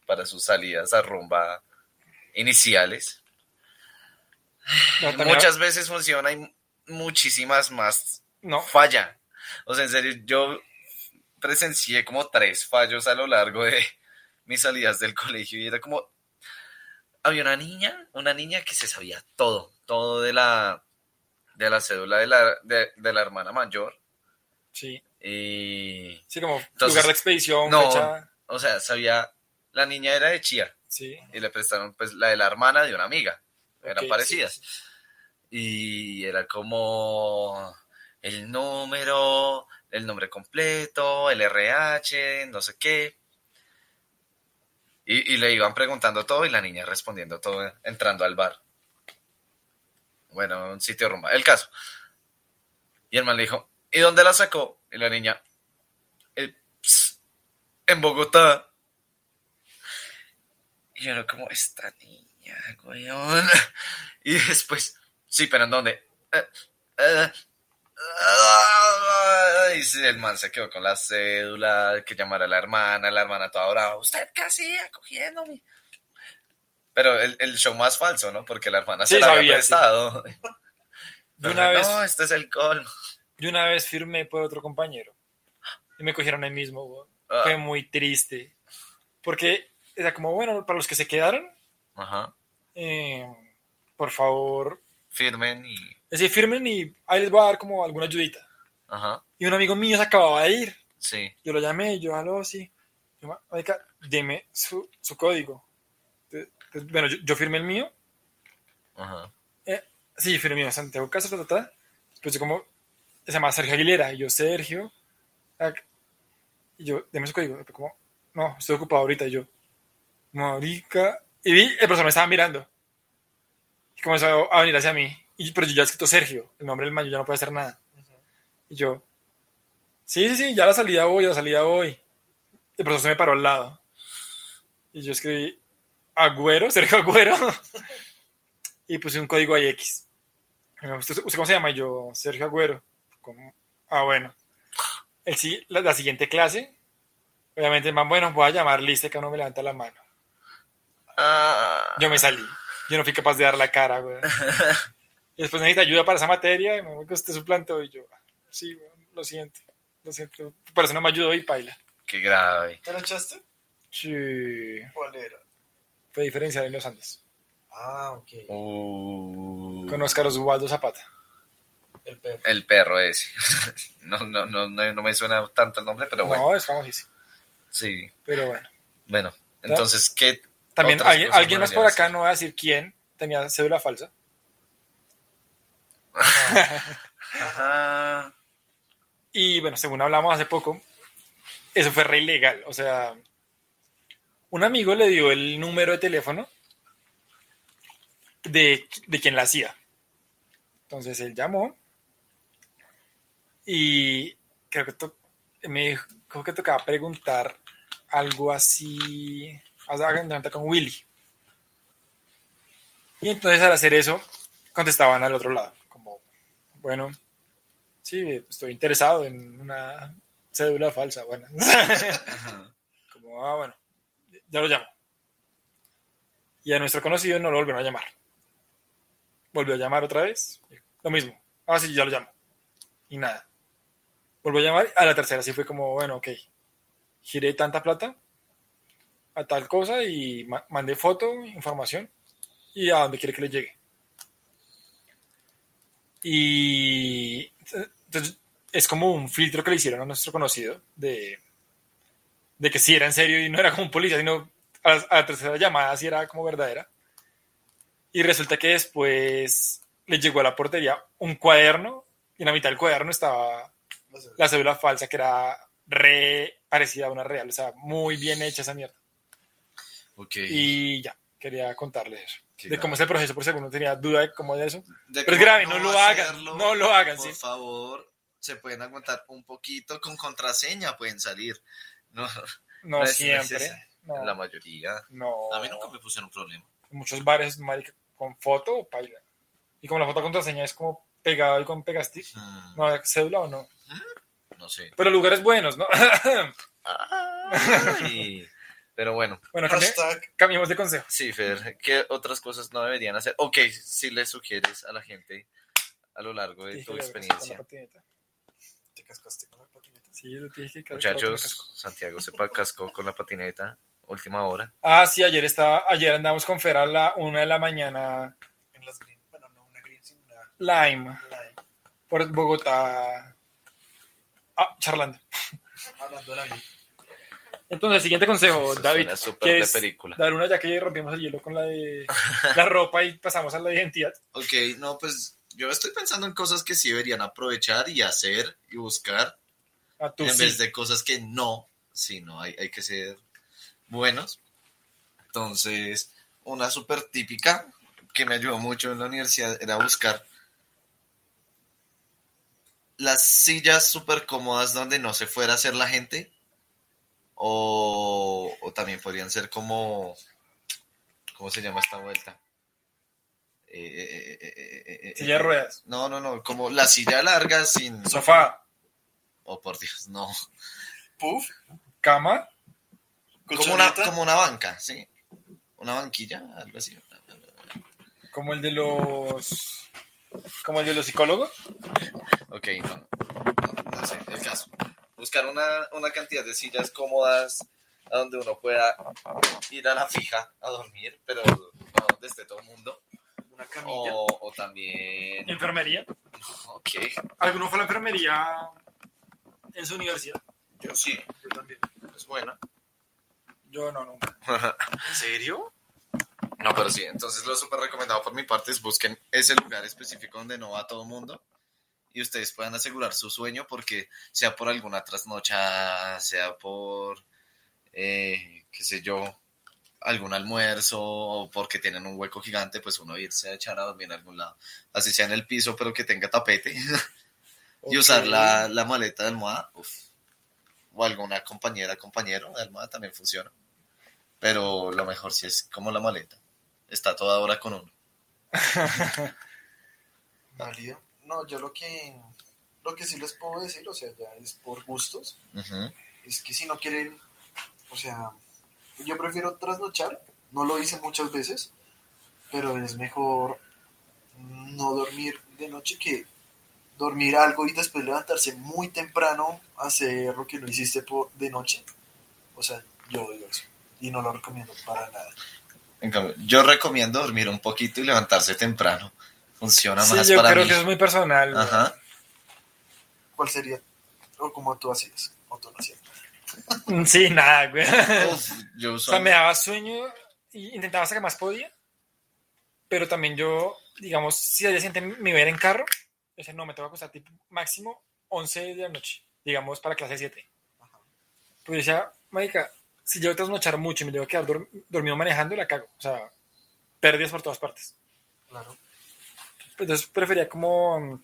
A: para sus salidas a rumba iniciales.
B: No,
A: Muchas veces funciona y muchísimas más
B: No,
A: falla. O sea, en serio, yo presencié como tres fallos a lo largo de mis salidas del colegio y era como, había una niña, una niña que se sabía todo, todo de la, de la cédula de la, de, de la hermana mayor.
B: sí.
A: Y,
B: Sí, como
A: Entonces,
B: lugar de expedición,
A: no.
B: fecha.
A: o sea, sabía, la niña era de Chía
B: Sí.
A: y le prestaron pues la de la hermana de una amiga. Eran parecidas.
B: sí, sí.
A: y era como el número, el nombre completo, el RH, no sé qué. Y, y le iban preguntando todo y la niña respondiendo todo, entrando al bar. Bueno, un sitio rumba. El caso. Y el man le dijo, ¿y dónde la sacó? Y la niña, "Eh, ps, en Bogotá. Y yo era como, esta niña, weón. Y después, sí, pero ¿en dónde? Eh, eh, ah, y el man se quedó con la cédula, que llamara a la hermana, la hermana toda brava, ¿usted qué hacía cogiéndome? Pero el, el show más falso, ¿no? Porque la hermana
B: Sí,
A: se la había
B: sabía, sí.
A: prestado.
B: Yo una, vez,
A: No, este es el colmo.
B: yo una vez firmé por otro compañero y me cogieron ahí mismo.
A: Ah,
B: Fue muy triste. Porque era como, bueno, para los que se quedaron,
A: Ajá.
B: eh, por favor,
A: Firmen y...
B: es decir, firmen y ahí les voy a dar como alguna ayudita.
A: Ajá.
B: Y un amigo mío se acababa de ir.
A: Sí.
B: Yo lo llamé, yo, aló, sí. Yo, "Ma- marica, deme su, su código. Bueno, yo, yo firmé el mío.
A: Ajá.
B: Eh, sí, firmé el mío, Santiago Casa, ta, ta, ta. Pues yo como, se llama Sergio Aguilera. Y yo, Sergio. tac. Y yo, deme su código. Como, no, estoy ocupado ahorita. Y yo, marica. Y vi, el profesor me estaba mirando. Y comenzó a venir hacia mí. Y, pero yo ya he escrito Sergio, el nombre del man, yo ya no puedo hacer nada. Y yo, sí, sí, sí, ya la salida voy, la salida voy. El profesor se me paró al lado. Y yo escribí, Agüero, Sergio Agüero. y puse un código ahí X. Y me dijo, ¿Usted, usted cómo se llama? Y yo, Sergio Agüero. Ah, bueno. El, la, la siguiente clase, obviamente, man, bueno, voy a llamar lista que uno me levanta la mano.
A: Ah.
B: Yo me salí. Yo no fui capaz de dar la cara, güey. Y después necesita ayuda para esa materia. Y me dijo que usted suplantó. Y yo, sí, güey, lo siento. Lo siento. Por eso no me ayudó y paila.
A: Qué grave.
C: ¿Te lo echaste?
B: Sí.
C: ¿Cuál era?
B: Fue diferencial en los Andes.
C: Ah, ok.
A: Uh.
B: Con Oscar Osvaldo Zapata.
C: El perro.
A: El perro ese. No, no, no, no, no me suena tanto el nombre, pero bueno.
B: No, es famosísimo.
A: Sí.
B: Pero bueno.
A: Bueno, entonces, ¿qué?
B: También alguien, alguien más por acá,
A: hacer?
B: no voy a decir quién, tenía cédula falsa.
A: Ajá.
B: Y bueno, según hablamos hace poco, eso fue re ilegal. O sea, un amigo le dio el número de teléfono de, de quien la hacía. Entonces él llamó y creo que to- me dijo que tocaba preguntar algo así, cuenta con Willy. Y entonces al hacer eso, contestaban al otro lado, como, bueno, sí, estoy interesado en una cédula falsa, bueno. como, ah, bueno, ya lo llamo. Y a nuestro conocido no lo volvieron a llamar. Volvió a llamar otra vez, lo mismo. Ah, sí, ya lo llamo. Y nada. Volvió a llamar, a la tercera sí fue como, bueno, ok, giré tanta plata a tal cosa y ma- mandé foto, información y a donde quiere que le llegue. Y entonces es como un filtro que le hicieron a nuestro conocido de, de que si era en serio y no era como un policía, sino a la, a la tercera llamada si era como verdadera. Y resulta que después le llegó a la portería un cuaderno y en la mitad del cuaderno estaba la cédula falsa que era re parecida a una real, o sea, muy bien hecha esa mierda.
A: Ok.
B: Y ya, quería contarles eso.
A: Qué
B: de cómo
A: grave.
B: es el proceso, por si alguno tenía duda de cómo es eso.
A: De
B: Pero es
A: cómo
B: grave, no lo hagan, no lo hagan,
A: Por
B: sí.
A: favor, se pueden aguantar un poquito con contraseña, pueden salir. No,
B: No
A: No es
B: siempre.
A: necesario.
B: No,
A: la mayoría.
B: no.
A: A mí nunca me pusieron problema.
B: En muchos bares, marica, con foto o paila. Y como la foto contraseña es como pegado y con pegastick.
A: Mm,
B: No, cédula o no.
A: no sé.
B: Pero lugares buenos, ¿no?
A: Ay, Pero bueno,
B: bueno, cambi-
C: Hashtag
B: cambiemos de consejo.
A: sí, Fer, ¿qué otras cosas no deberían hacer? Ok, si le sugieres a la gente a lo largo de
B: Dije
A: tu
B: la
A: experiencia.
C: te cascaste con la.
B: Sí, dije que.
A: Muchachos, Santiago se cascó con la patineta, última hora.
B: Ah, sí, ayer estaba, ayer andamos con Fer a la una de la mañana,
C: En las green. Bueno, no una green, sino una
B: Lime,
C: lime.
B: por Bogotá, ah, charlando.
C: Hablando de la vida.
B: Entonces, siguiente consejo,
A: Eso
B: David, que
A: de
B: es
A: película.
B: dar una ya que rompimos el hielo con la de la ropa y pasamos a la identidad.
A: Ok, no, pues yo estoy pensando en cosas que sí deberían aprovechar y hacer y buscar
B: A tu
A: en
B: sí.
A: vez de cosas que no, sí, no, hay, hay que ser buenos. Entonces, una súper típica que me ayudó mucho en la universidad era buscar las sillas súper cómodas donde no se fuera a hacer la gente. O, o también podrían ser como, ¿cómo se llama esta vuelta? Eh, eh, eh,
B: Silla de ruedas.
A: No, no, no, como la silla larga sin...
B: Sofá,
A: Oh, por Dios, no.
C: Puff.
B: cama,
A: Como una, como una banca, sí. Una banquilla, algo así.
B: como el de los como el de los psicólogos.
A: Ok, no, no, no sé, el caso. Buscar una, una cantidad de sillas cómodas a donde uno pueda ir a la fija a dormir, pero no donde esté todo el mundo.
C: Una camilla.
A: O, o también...
B: Enfermería.
A: Ok,
B: ¿Alguno fue a la enfermería en su universidad?
A: yo sí,
C: Yo también.
A: es bueno.
B: Yo no, no.
C: ¿En serio?
A: No, pero sí, entonces lo súper recomendado por mi parte es busquen ese lugar específico donde no va todo el mundo y ustedes puedan asegurar su sueño porque sea por alguna trasnocha, sea por, eh, qué sé yo, algún almuerzo o porque tienen un hueco gigante, pues uno irse a echar a dormir en algún lado. Así sea en el piso, pero que tenga tapete y usar la, la maleta de almohada. uf. O alguna compañera, compañero de almohada también funciona. Pero lo mejor sí es como la maleta. Está toda hora con uno.
C: Válido. No, yo lo que, lo que sí les puedo decir, o sea, ya es por gustos, es que si no quieren, o sea, yo prefiero trasnochar, no lo hice muchas veces, pero es mejor no dormir de noche que dormir algo y después levantarse muy temprano a hacer lo que no hiciste por, de noche. O sea, yo odio eso y no lo recomiendo para nada.
A: En cambio, yo recomiendo dormir un poquito y levantarse temprano. Funciona
B: Sí,
A: más
B: yo
A: para
B: creo
A: mí.
B: que eso es muy personal.
A: Ajá.
C: ¿Cuál sería? O como tú hacías, o tú no hacías.
B: Sí, nada, güey.
A: Uf, yo
B: O sea, me daba sueño y intentaba sacar más podía. Pero también yo, digamos, si al día siguiente me iba a ir en carro, decía, no, me tengo que acostar tipo máximo 11 de la noche, digamos, para clase 7. Pues yo decía, marica, si yo trasnochar mucho y me tengo que quedar dorm- dormido manejando, la cago. O sea, pérdidas por todas partes.
C: Claro.
B: Entonces prefería como...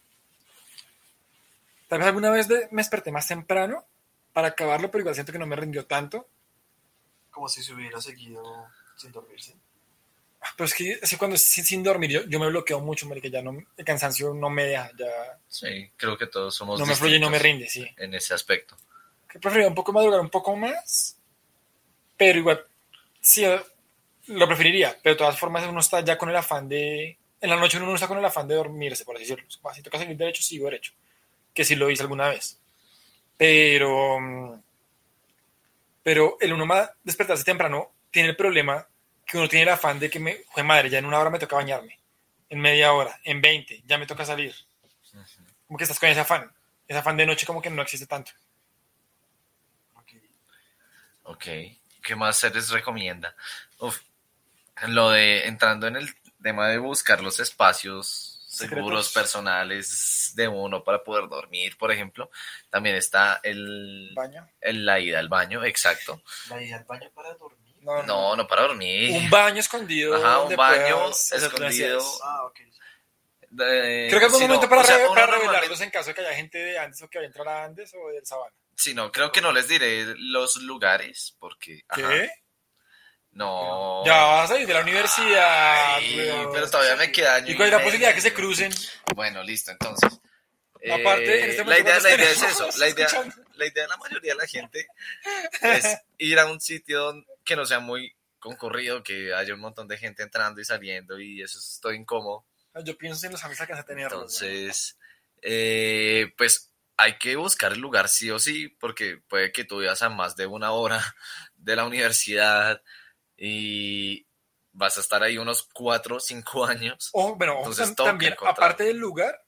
B: Tal vez alguna vez de- me desperté más temprano para acabarlo, pero igual siento que no me rindió tanto.
C: Como si se hubiera seguido sin dormirse.
B: Pero es que así cuando sin, sin dormir yo, yo me bloqueo mucho, marica, ya no, el cansancio no me deja, ya
A: Sí, creo que todos somos
B: no me fluye y no me rinde, sí.
A: En ese aspecto.
B: Que preferiría un poco madrugar un poco más, pero igual, sí, eh, lo preferiría, pero de todas formas uno está ya con el afán de, en la noche uno no está con el afán de dormirse, por así decirlo. Si toca seguir derecho, sigo derecho, que sí lo hice alguna vez. Pero, mm, pero el uno más despertarse temprano tiene el problema que uno tiene el afán de que me, jue madre, ya en una hora me toca bañarme, en media hora, en 20, ya me toca salir. Como que estás con ese afán. Ese afán de noche como que no existe tanto.
C: Ok.
A: ¿Qué más se les recomienda? Uf, lo de entrando en el tema de buscar los espacios
B: Secretos.
A: seguros personales de uno para poder dormir, por ejemplo. También está el,
B: Baño.
A: el- la ida al baño, exacto.
C: La ida al baño para dormir.
B: No,
A: No, no para dormir.
B: Un baño escondido.
A: Ajá, un baño escondido.
C: Ah, ok.
A: De-
B: Creo que es un momento
A: no,
B: para,
A: o sea,
B: re-
A: uno
B: para revelarlos en caso de que haya gente de Andes o que vaya a entrar a Andes o del Sabana.
A: Sí, no, creo que no les diré los lugares, porque... ajá,
B: ¿Qué?
A: no.
B: Ya vas a salir de la universidad.
A: Ay, pero todavía me queda año
B: ¿Y cuál es la posibilidad de que se crucen?
A: Bueno, listo, entonces.
B: Aparte, en este
A: la
B: momento,
A: idea, la idea es
B: ¿cuántos
A: eso. La idea, la idea de la mayoría de la gente es ir a un sitio que no sea muy concurrido, que haya un montón de gente entrando y saliendo y eso es todo incómodo.
B: Yo pienso en los amigos que a tener.
A: Entonces, eh, pues hay que buscar el lugar sí o sí, porque puede que tú vivas a más de una hora de la universidad y vas a estar ahí unos cuatro o cinco años.
B: O, bueno,
A: Entonces,
B: también, aparte del lugar,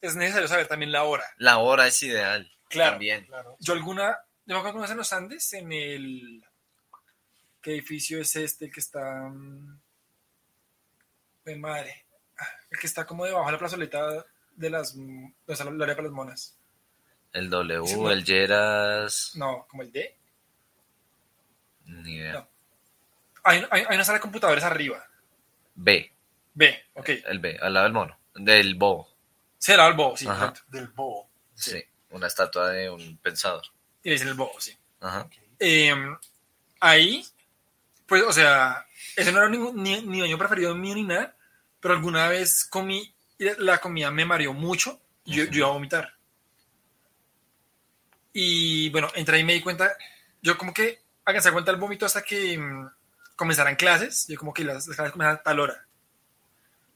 B: es necesario saber también la hora.
A: La hora es ideal.
B: Claro.
A: También.
C: Claro.
B: Yo alguna, yo me acuerdo una vez en los Andes, en el, ¿qué edificio es este? El que está, mm, de madre, el que está como debajo de la plazoleta de las, donde está la área para las monas.
A: El W,
B: Sí,
A: el Yeras.
B: No, como el D.
A: Ni idea.
B: No. Hay, hay, hay una sala de computadores arriba.
A: B,
B: B, ok.
A: el B, al lado del mono. Del bobo.
B: Será el bobo, sí,
A: Ajá.
B: correcto.
C: Del bobo.
A: Sí. Una estatua de un pensador.
B: Y le dicen el bobo, sí.
A: Ajá.
B: Eh, ahí, pues, o sea, ese no era ningún, ni, ni baño preferido mío ni nada, pero alguna vez comí, la comida me mareó mucho, y yo, iba a vomitar. Y bueno, entré y me di cuenta, yo como que alcancé a cuenta el vómito hasta que mm, comenzaran clases, yo como que las, las clases comenzaban a tal hora.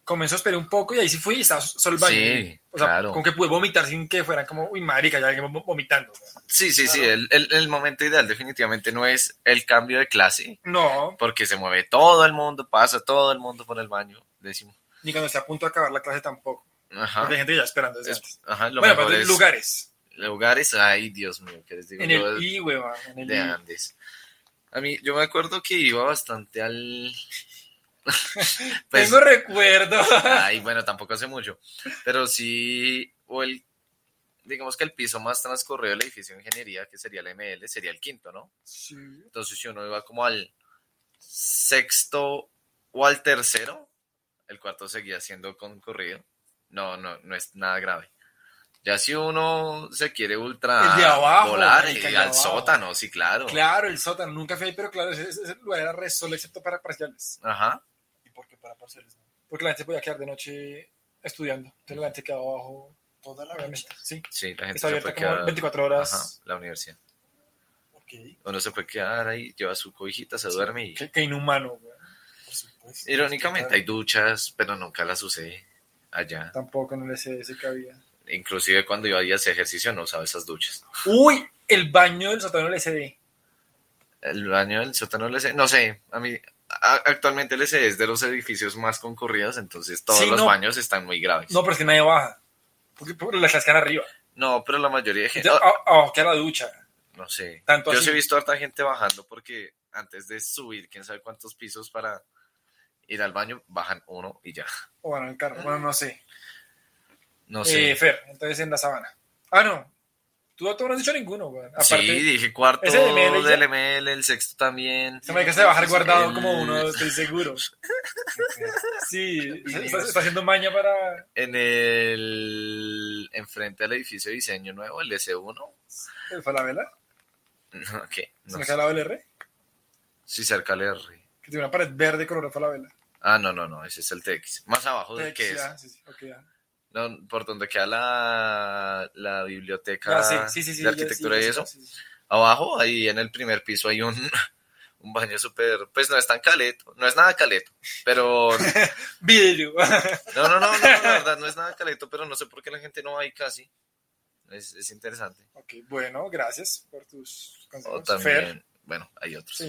B: Comenzó, esperé un poco y ahí sí fui y estaba solo el baño.
A: Sí,
B: o sea,
A: claro.
B: como que pude vomitar sin que fuera como, uy, marica, ya alguien vo- vomitando.
A: Sí, sí, sí. El, el- el momento ideal definitivamente no es el cambio de clase,
B: No,
A: porque se mueve todo el mundo, pasa todo el mundo por el baño. Décimo.
B: ni cuando esté a punto de acabar la clase tampoco.
A: Ajá.
B: Porque hay gente ya esperando desde
A: Es- ajá, lo
B: Bueno,
A: mejor
B: pero
A: es
B: lugares.
A: lugares. Ay, Dios mío, ¿qué les digo
B: En el I, hueva. En el
A: de
B: I.
A: Andes? A mí, yo me acuerdo que iba bastante al. Pues,
B: Tengo recuerdo.
A: Ay, bueno, tampoco hace mucho. Pero sí, o el, digamos que el piso más transcurrido del edificio de ingeniería, que sería el ML, sería el quinto, ¿no?
B: Sí.
A: Entonces, si uno iba como al sexto o al tercero, el cuarto seguía siendo concurrido. No, no, no es nada grave. Ya si uno se quiere ultra
B: El de abajo,
A: volar
B: el
A: al
B: abajo.
A: sótano, sí, claro.
B: Claro, el sótano. Nunca fui ahí, pero claro, ese, ese lugar era re solo excepto para parciales.
A: Ajá.
C: ¿Y por qué para parciales no?
B: Porque la gente podía quedar de noche estudiando. Entonces la gente quedaba abajo,
C: Toda la
B: obviamente. Sí.
A: Sí, la gente
B: Está
A: se
B: abierta como
A: quedar.
B: 24 horas.
A: Ajá, la universidad.
C: Ok,
A: Uno se puede quedar ahí, lleva su cobijita, se duerme y.
B: Qué, qué inhumano, güey.
C: por supuesto.
A: Irónicamente, hay duchas, pero nunca las usé allá.
B: Tampoco en el SS cabía.
A: Inclusive cuando yo hacía ese ejercicio no usaba esas duchas.
B: Uy, el baño del sótano del SD.
A: El baño del sótano LC, no sé, a mí a- actualmente el LC es de los edificios más concurridos, entonces todos
B: Sí,
A: los
B: no.
A: baños están muy graves.
B: No, pero es que nadie baja. Porque, porque las cascan arriba.
A: No, pero la mayoría de gente,
B: Ya,
A: ah,
B: a- Abajo queda la ducha.
A: no sé.
B: Tanto
A: yo sí he visto a harta gente bajando porque antes de subir, quién sabe cuántos pisos para ir al baño, bajan uno y ya.
B: O van al carro. Bueno, no sé.
A: No sé.
B: Eh, Fer, entonces en la sabana. Ah, no. Tú, no has dicho ninguno, güey. Aparte,
A: sí, dije cuarto
B: ¿ese de ML
A: del ML, el sexto también.
B: se me a dejar guardado
A: El-
B: como uno, estoy seguro. Sí, está, está haciendo maña para.
A: En el. Enfrente al edificio de diseño nuevo, el S1.
B: ¿El Falabella?
A: No, ¿Qué?
B: ¿Se
A: No
B: me queda al R?
A: Sí, cerca del R.
B: Que tiene una pared verde color Falabella.
A: Ah, no, no, no, ese es el TX. Más abajo del que es.
B: Sí, sí, ok, ya.
A: No, por donde queda la, la biblioteca
B: Ah, sí, sí, sí, sí,
A: de arquitectura y eso. Abajo, ahí en el primer piso hay un, un baño súper. Pues no es tan caleto, no es nada caleto, pero.
B: Vidrio.
A: No, no, no, no, la verdad no es nada caleto, pero no sé por qué la gente no va ahí casi. Es, es interesante.
B: ok, bueno, gracias por tus
A: O
B: consejos.
A: también,
B: Fer.
A: bueno, hay otros.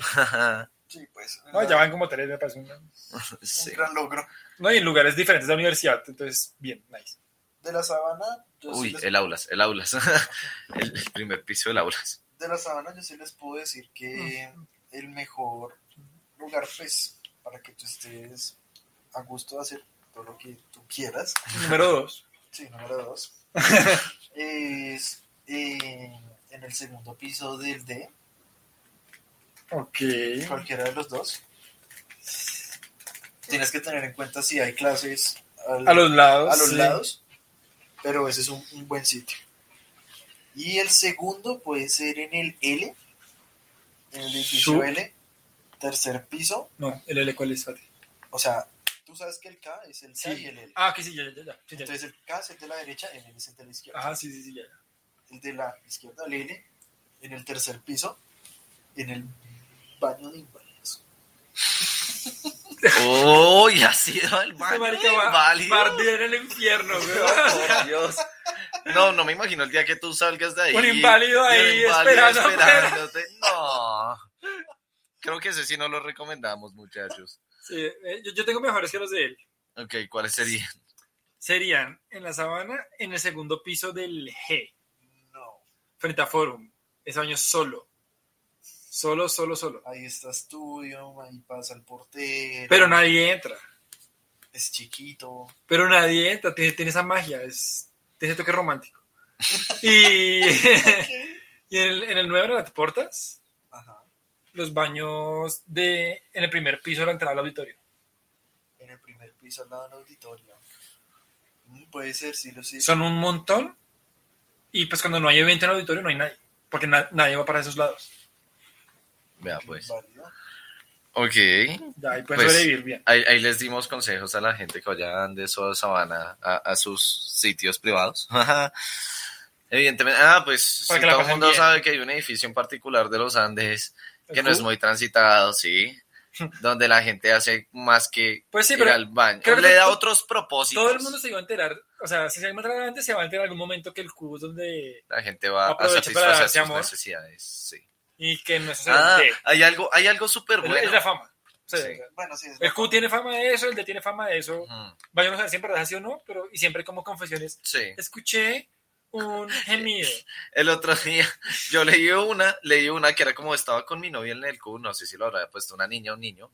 B: Sí.
C: Sí, pues.
B: No, ya van como tres, me parece. un-
C: Un
A: Sí.
C: gran logro.
B: No, y en lugares diferentes de la universidad, entonces, bien, nice.
C: De la sabana, yo sí
A: Uy,
C: les-
A: el aulas, el aulas. el, el primer piso del aulas.
C: de la sabana yo sí les puedo decir que el mejor lugar pues para que tú estés a gusto de hacer todo lo que tú quieras.
B: Número dos.
C: Sí, número dos. es eh, en el segundo piso del D,
B: Ok.
C: cualquiera de los dos. Tienes que tener en cuenta si hay clases al-
B: A los lados.
C: a los
B: sí.
C: lados, pero ese es un, un buen sitio. Y el segundo puede ser en el L, en el edificio L, tercer piso.
B: No, el L, ¿cuál es?
C: O sea, tú sabes que el K es el
B: Sí.
C: y el L.
B: Ah, que sí, ya, ya, ya.
C: Entonces el K es el de la derecha, el L es el de la izquierda.
B: Ajá, sí, sí, sí, ya. ya.
C: El de la izquierda, el L, en el tercer piso, en el baño de inválidos.
A: Uy, ha sido el baño
B: arder en el infierno, güey.
A: Por Dios. No, no me imagino el día que tú salgas de ahí.
B: Un inválido ahí
A: inválido
B: esperando
A: esperándote. No. Creo que ese sí no lo recomendamos, muchachos.
B: Sí, eh, yo, yo tengo mejores que los de él.
A: Ok, ¿cuáles serían?
B: Serían en la sabana, en el segundo piso del G,
C: No,
B: frente a Forum. Ese baño solo. Solo, solo, solo.
C: ahí está estudio, ahí pasa el portero.
B: Pero nadie entra.
C: Es chiquito.
B: Pero nadie entra. Tiene, tiene esa magia. Es, tiene ese toque romántico. Y, y en, el, en el 9 de las portas,
C: Ajá.
B: los baños de, en el primer piso de la entrada al auditorio.
C: En el primer piso al lado del auditorio. Mm, Puede ser, sí lo sé.
B: Son un montón. Y pues cuando no hay evento en el auditorio no hay nadie. Porque na- nadie va para esos lados.
A: Vea, pues. Ok.
B: Ya, ahí pueden
A: Pues,
B: sobrevivir bien.
A: Ahí, ahí les dimos consejos a la gente que vayan de su sabana a, a sus sitios privados. Evidentemente, ah, pues todo el mundo
B: bien.
A: sabe que hay un edificio en particular de los Andes que
B: ¿El
A: no es
B: Q?
A: muy transitado, sí, donde la gente hace más que
B: Pues sí,
A: ir
B: pero
A: al baño.
B: creo
A: Le da
B: to-
A: otros propósitos.
B: todo el mundo se iba a enterar. O sea, si se va a enterar se va a enterar en algún momento que el cubo es donde.
A: La gente va a satisfacer sus
B: amor.
A: necesidades, sí.
B: Y que no es
A: Ah, hay algo, hay algo súper bueno.
B: Es la fama. O sea,
A: Sí.
C: Bueno, sí, es
B: El Q tiene fama de eso, el D tiene fama de eso.
A: Ujú,
B: Vayamos a ver siempre es así o no, pero y siempre como confesiones.
A: Sí.
B: Escuché un gemido.
A: El otro día yo leí una, leí una que era como estaba con mi novia en el Q, no sé si lo habrá puesto una niña o un niño.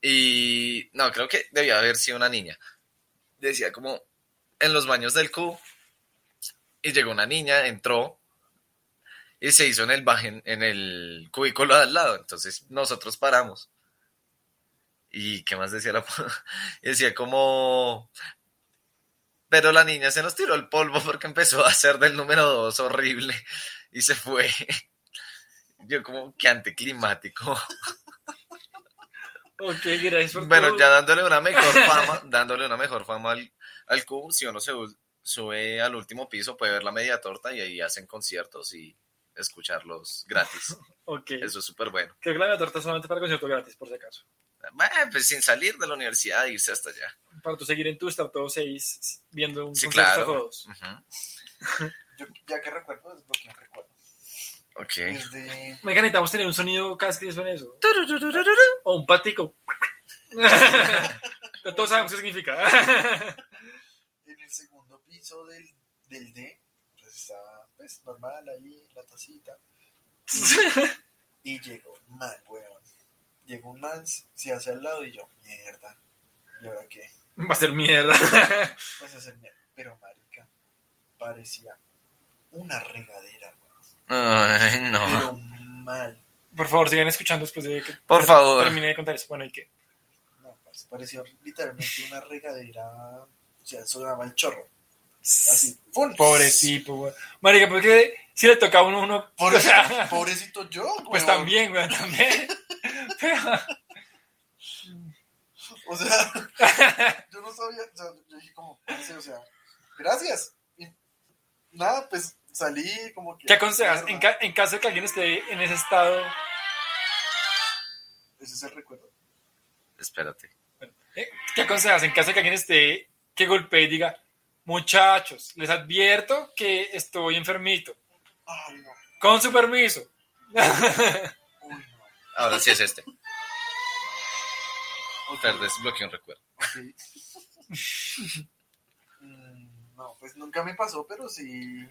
A: Y no, creo que debía haber sido una niña. Decía como en los baños del Q y llegó una niña, entró y se hizo en el bajen, en el cubículo de al lado. Entonces nosotros paramos. ¿Y qué más decía la decía como pero la niña se nos tiró el polvo porque empezó a hacer del número dos horrible y se fue. Yo como que anticlimático.
B: Ok, gracias por
A: Bueno,
B: todo.
A: ya dándole una mejor fama, dándole una mejor fama al, al cubo, si uno se sube al último piso puede ver la media torta y ahí hacen conciertos y escucharlos gratis.
B: Ok.
A: Eso es súper bueno.
B: Creo que la torta es solamente para concierto gratis, por si acaso.
A: Bueno, pues sin salir de la universidad e irse hasta allá.
B: Para tú seguir en tu Star todos seis viendo un
A: Sí,
B: concierto
A: claro.
B: Todos.
C: Yo, ya que recuerdo, es lo que recuerdo.
A: Ok.
C: Es de.
B: Me necesitamos tener un sonido vez que suene eso. O un patico. Todos sabemos qué significa.
C: En el segundo piso del, del D, pues está pues, normal ahí, la tacita. Y llegó un man, weón. Llegó un man, se hace al lado y yo, mierda. ¿Y ahora qué?
B: Va a ser mierda.
C: Pues hacer mierda. Pero, marica, parecía una regadera, weón.
A: Ay, no.
C: Pero mal.
B: Por favor, sigan escuchando después de que
A: Por favor.
B: termine de contar eso. Bueno, ¿y qué?
C: No, parce, parecía literalmente una regadera. O sea, sonaba el chorro. Así, ¡fum!
B: Pobrecito, güey. Marica, porque si le toca a uno, uno. o
C: Pobrecito,
B: sea,
C: pobrecito yo,
B: pues
C: weón.
B: también, güey, también. Pero,
C: O sea, yo no sabía, o sea, yo dije como, o sea, gracias. Y nada, pues salí como que...
B: ¿Qué aconsejas? En, ca- en caso de que alguien esté en ese estado,
C: Ese es el recuerdo.
A: Espérate.
B: ¿eh? ¿qué aconsejas? En caso de que alguien esté que golpee y diga, muchachos, les advierto que estoy enfermito.
C: Ay, no.
B: Con su permiso.
C: Uy, no.
A: Ahora sí es este. Fer, desbloqueé un recuerdo.
C: Mm, no, pues nunca me pasó, pero sí...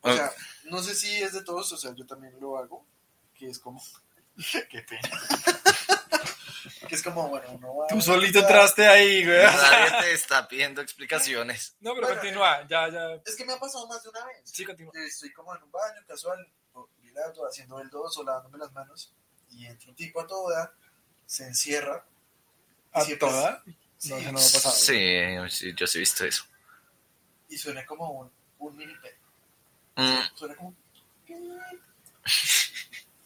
C: O
A: Ah.
C: sea, no sé si es de todos, o sea, yo también lo hago, que es como... Qué pena. Que es como, bueno, uno va.
B: Tú solito entraste ahí, güey.
A: Nadie te está pidiendo explicaciones.
B: No, pero
C: Bueno,
B: continúa, ya, ya.
C: Es que me ha pasado más de una vez.
B: Sí, continúa.
C: Eh, Estoy como en un baño casual, o mirando, haciendo el dos o lavándome las manos, y entra un tipo a toda, se encierra.
B: ¿A
C: Siempre-
B: toda?
C: Sí,
B: No, eso no me ha pasado.
A: Sí, sí, yo sí he visto eso.
C: y suena como un, un mini pedo.
A: Mm,
C: Suena como.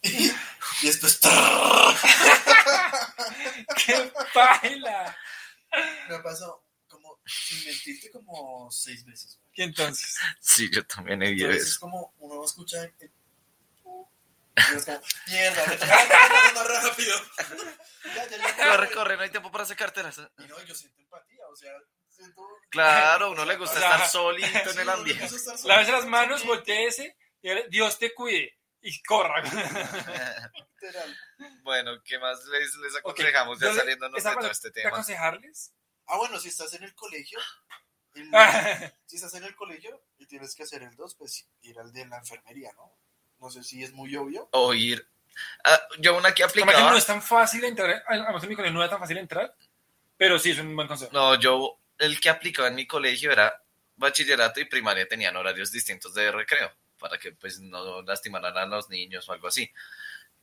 C: y esto es.
B: ¡Qué baila!
C: Me pasado como, sin mentirte, como seis veces.
B: ¿Y entonces?
A: sí, yo también he visto
C: Entonces es
A: eso.
C: como uno escucha. el- y es como, mierda, me más rápido. ya, ya, ya.
A: Corre, corre, no hay tiempo para hacer carteras.
C: Y no, yo siento empatía, o sea, siento.
A: Claro, a uno le gusta
B: O sea,
A: estar solito en el ambiente.
B: Lávese las manos, volteese y ahora, Dios te cuide. Y corra.
C: Literal.
A: Bueno, ¿qué más les, les aconsejamos ya
B: Entonces,
A: saliéndonos
B: esa
A: de todo este
B: ¿de
A: tema?
B: aconsejarles?
C: Ah, bueno, si estás en el colegio, el- si estás en el colegio y tienes que hacer el 2, pues ir al de la enfermería, ¿no? No sé si es muy obvio.
A: O ir. Ah, yo una que
B: Como que
A: aplicaba.
B: no es tan fácil entrar, además en mi colegio no era tan fácil entrar, pero sí es un buen consejo.
A: No, yo el que aplicaba en mi colegio era bachillerato y primaria tenían horarios distintos de recreo para que pues no lastimaran a los niños o algo así,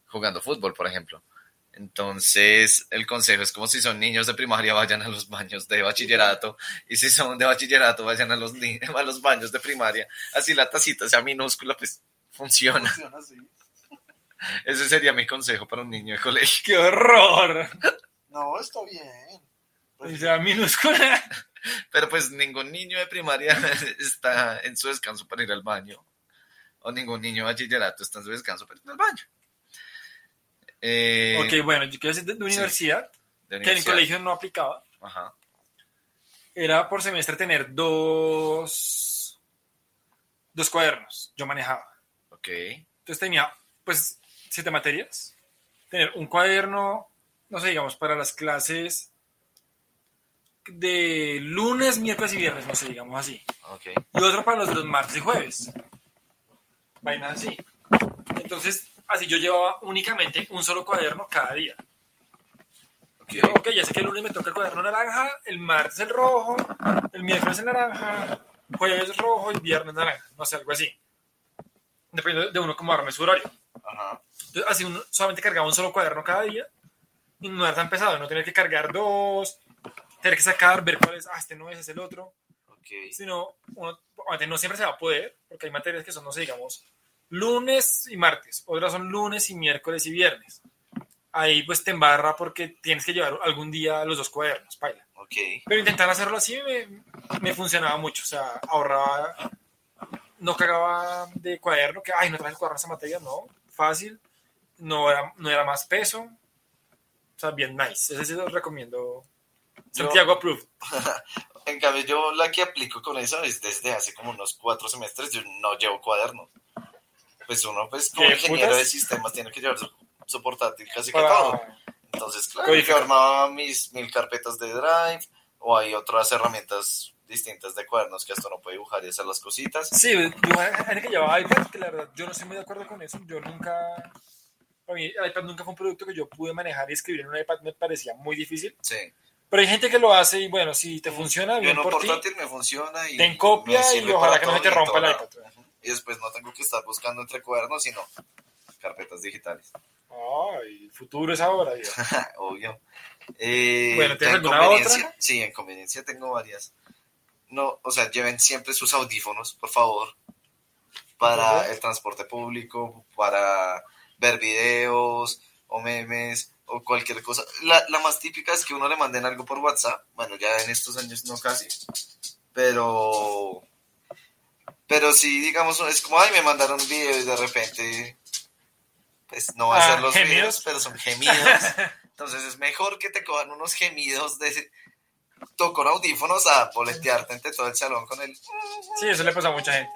A: jugando fútbol, por ejemplo. Entonces, el consejo es como si son niños de primaria, vayan a los baños de bachillerato, y si son de bachillerato, vayan a los, a los baños de primaria. Así la tacita sea minúscula, pues funciona.
C: Funciona así.
A: Ese sería mi consejo para un niño de colegio.
B: ¡Qué horror!
C: No, está bien. Pues,
B: O sea, minúscula.
A: Pero pues ningún niño de primaria está en su descanso para ir al baño. O ningún niño de bachillerato está en su descanso para ir al baño. Eh,
B: Ok, bueno, yo quiero decir de, de universidad,
A: de
B: que en el colegio no aplicaba.
A: Ajá.
B: Era por semestre tener dos, dos cuadernos. Yo manejaba.
A: Ok.
B: Entonces tenía, pues, siete materias. Tener un cuaderno, no sé, digamos, para las clases de lunes, miércoles y viernes, no sé, digamos así.
A: Ok.
B: Y otro para los los martes y jueves. Vainas así. Entonces, así yo llevaba únicamente un solo cuaderno cada día.
A: Ok.
B: Yo, ok, ya sé que el lunes me toca el cuaderno naranja, el martes el rojo, el miércoles el naranja, jueves rojo y viernes naranja, no sé, algo así. Depende de uno cómo arme su horario.
C: Ajá.
B: Entonces, así uno solamente cargaba un solo cuaderno cada día y no era tan pesado, no tener que cargar dos, tener que sacar, ver cuál es, ah, este no es, es el otro,
A: Ok.
B: sino uno, no siempre se va a poder, porque hay materias que son, no sé, digamos, lunes y martes, otras son lunes y miércoles y viernes. Ahí pues te embarra porque tienes que llevar algún día los dos cuadernos, paila.
A: Ok.
B: Pero intentar hacerlo así me, me funcionaba mucho, o sea, ahorraba, no cagaba de cuaderno, que, ay, no traes el cuaderno a esa materia, no, fácil, no era, no era más peso, o sea, bien nice, ese sí lo recomiendo. Santiago Approved.
A: En cambio, yo la que aplico con eso es desde hace como unos cuatro semestres, yo no llevo cuaderno. Pues uno, pues como
B: ¿Qué
A: ingeniero
B: putas?
A: de sistemas, tiene que llevar su, su portátil casi que
B: Para-
A: todo. Entonces, claro, yo armaba mis mil carpetas de Drive, o hay otras herramientas distintas de cuadernos que hasta uno puede dibujar y hacer las cositas.
B: Sí, hay que llevaba iPad, que la verdad yo no estoy muy de acuerdo con eso. Yo nunca. Para mí, el iPad nunca fue un producto que yo pude manejar y escribir en un iPad me parecía muy difícil.
A: Sí.
B: Pero hay gente que lo hace y bueno, si te funciona,
A: Yo
B: bien
A: no
B: por ti.
A: portátil me funciona y
B: Ten copia y ojalá que no se te rompa el iPad.
A: Ujú. Y después no tengo que estar buscando entre cuadernos, sino carpetas digitales.
B: Ay, el futuro es ahora. Dios.
A: Obvio. Eh,
B: Bueno, ¿tienes
A: ¿en
B: alguna otra?
A: Sí, en conveniencia tengo varias. No, o sea, lleven siempre sus audífonos, por favor, para el transporte público, para ver videos o memes o cualquier cosa. La, la más típica es que uno le manden algo por WhatsApp. Bueno, ya en estos años no casi, pero... Pero si, digamos, es como, ay, me mandaron un video y de repente, pues no va a
B: Ah,
A: ser los
B: gemidos.
A: videos, pero son gemidos. Entonces es mejor que te cojan unos gemidos de to- con audífonos a boletearte entre todo el salón con el...
B: Sí, eso le pasa a mucha gente.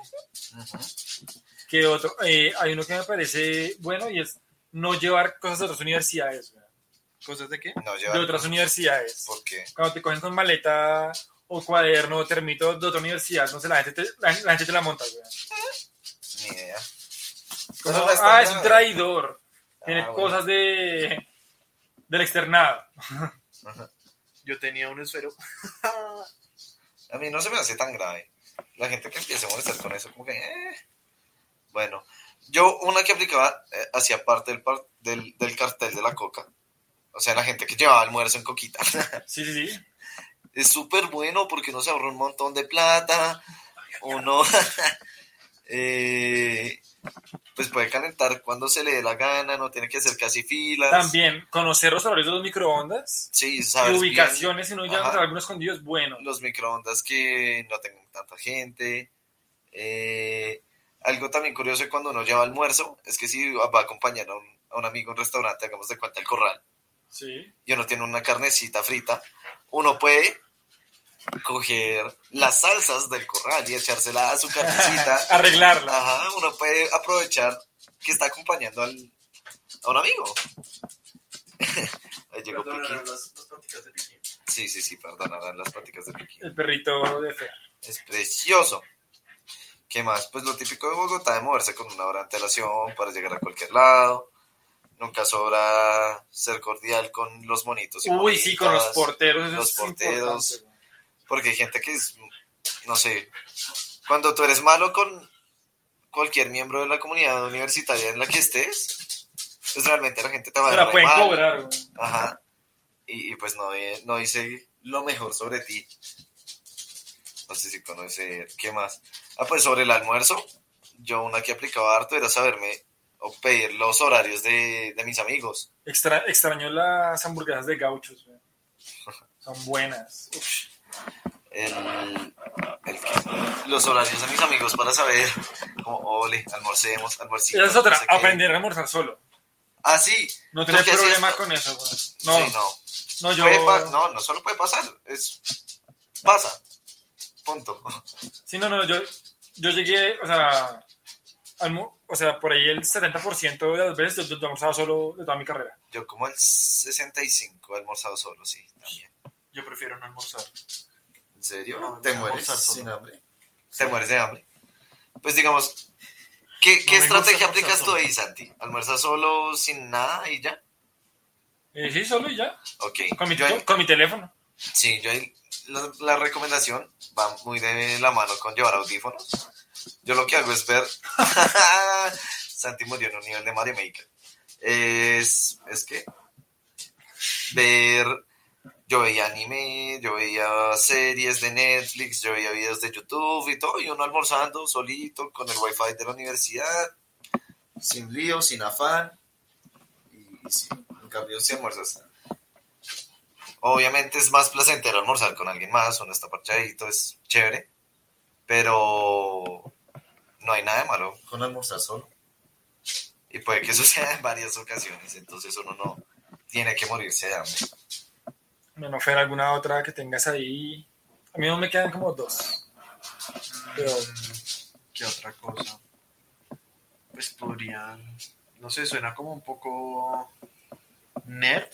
B: ¿Qué otro? Eh, hay uno que me parece bueno y es no llevar cosas de otras universidades. ¿verdad?
C: ¿Cosas de qué?
A: No
B: De
A: llevar...
B: otras universidades.
A: ¿Por qué?
B: Cuando te cogen con maleta o cuaderno o termito de otra universidad, entonces la gente te la, la gente te la monta. ¿verdad?
A: Ni idea. Cosas
B: ah, es un traidor. Tiene
A: Ah, bueno.
B: cosas de. Del externado.
C: Yo tenía un esfero.
A: A mí no se me hace tan grave. La gente que empieza a molestar con eso, como que... eh. Bueno, yo una que aplicaba eh, hacía parte del, par- del, del cartel de la coca. O sea, la gente que llevaba almuerzo en coquita.
B: Sí, sí, sí.
A: es súper bueno porque uno se ahorra un montón de plata, uno eh, pues puede calentar cuando se le dé la gana, no tiene que hacer casi filas.
B: También conocer los horarios de los microondas
A: Sí,
B: y
A: sabes bien
B: ubicaciones, si no ya algunos escondidos, bueno.
A: los microondas que no tengan tanta gente. Eh, algo también curioso es cuando uno lleva almuerzo, es que si va a acompañar a un, a un amigo a un restaurante, hagamos de cuenta el corral,
B: Sí.
A: y uno tiene una carnecita frita, uno puede coger las salsas del corral y echársela a su carnecita.
B: Arreglarla.
A: Ajá, uno puede aprovechar que está acompañando al, a un amigo. Ahí llegó Piqui.
C: las, las prácticas de piquín.
A: Sí, sí, sí, perdonarán las prácticas de Piqui.
B: El perrito de Fer.
A: Es precioso. ¿Qué más? Pues lo típico de Bogotá de moverse con una hora de antelación para llegar a cualquier lado. Nunca sobra ser cordial con los monitos. y
B: Uy, sí, con los porteros.
A: Los porteros. Porque hay gente que es, no sé, cuando tú eres malo con cualquier miembro de la comunidad universitaria en la que estés, pues realmente la gente te va a dar
B: pueden
A: mal.
B: cobrar.
A: Ajá. Y, y pues no, eh, no dice lo mejor sobre ti. No sé si conoce, ¿qué más? Ah, pues sobre el almuerzo, yo una que aplicaba harto era saberme o pedir los horarios de, de mis amigos.
B: Extra, extraño las hamburguesas de gauchos, güey. Son buenas.
A: El, el los horarios de mis amigos para saber, como, ole, almorcemos, almuercito.
B: Esa es otra,
A: no sé qué.
B: aprender a almorzar solo.
A: Ah, sí.
B: No
A: ¿Tú
B: tener
A: qué hacías?
B: problema con eso, güey. No,
A: Sí, no.
B: no, yo.
A: Puede no, no solo puede pasar, es pasa. Punto.
B: Sí, no, no, yo, yo llegué, o sea, o sea, por ahí el 70% de las veces yo, yo almorzaba solo de toda mi carrera.
A: Yo como el 65 he almorzado solo, sí, también.
C: Yo prefiero no almorzar.
A: ¿En serio?
C: No,
A: ¿Te mueres
C: almorzar solo.
A: sin hambre? ¿Te mueres de hambre? Pues digamos, ¿qué, qué estrategia aplicas tú ahí, Santi? ¿Almuerzas solo sin nada y ya?
B: Eh, sí, solo y ya,
A: Ok.
B: con mi,
A: Yo
B: con mi teléfono.
A: sí, yo ahí, la, recomendación va muy de la mano con llevar audífonos. Yo lo que hago es ver... Santi murió en un nivel de Mario Maker. Es, es que ver yo veía anime, yo veía series de Netflix, yo veía videos de YouTube y todo, y uno almorzando solito con el wifi de la universidad, sin lío, sin afán, y, y sí, en cambio si almuerzas. Obviamente es más placentero almorzar con alguien más, uno está parchadito, es chévere, pero no hay nada de malo con almorzar solo. Y puede que eso sea en varias ocasiones, entonces uno no tiene que morirse de hambre.
B: No Fer, alguna otra que tengas ahí. A mí no me quedan como dos. Pero
C: Mm, ¿Qué otra cosa? Pues podrían, no sé, suena como un poco nerd,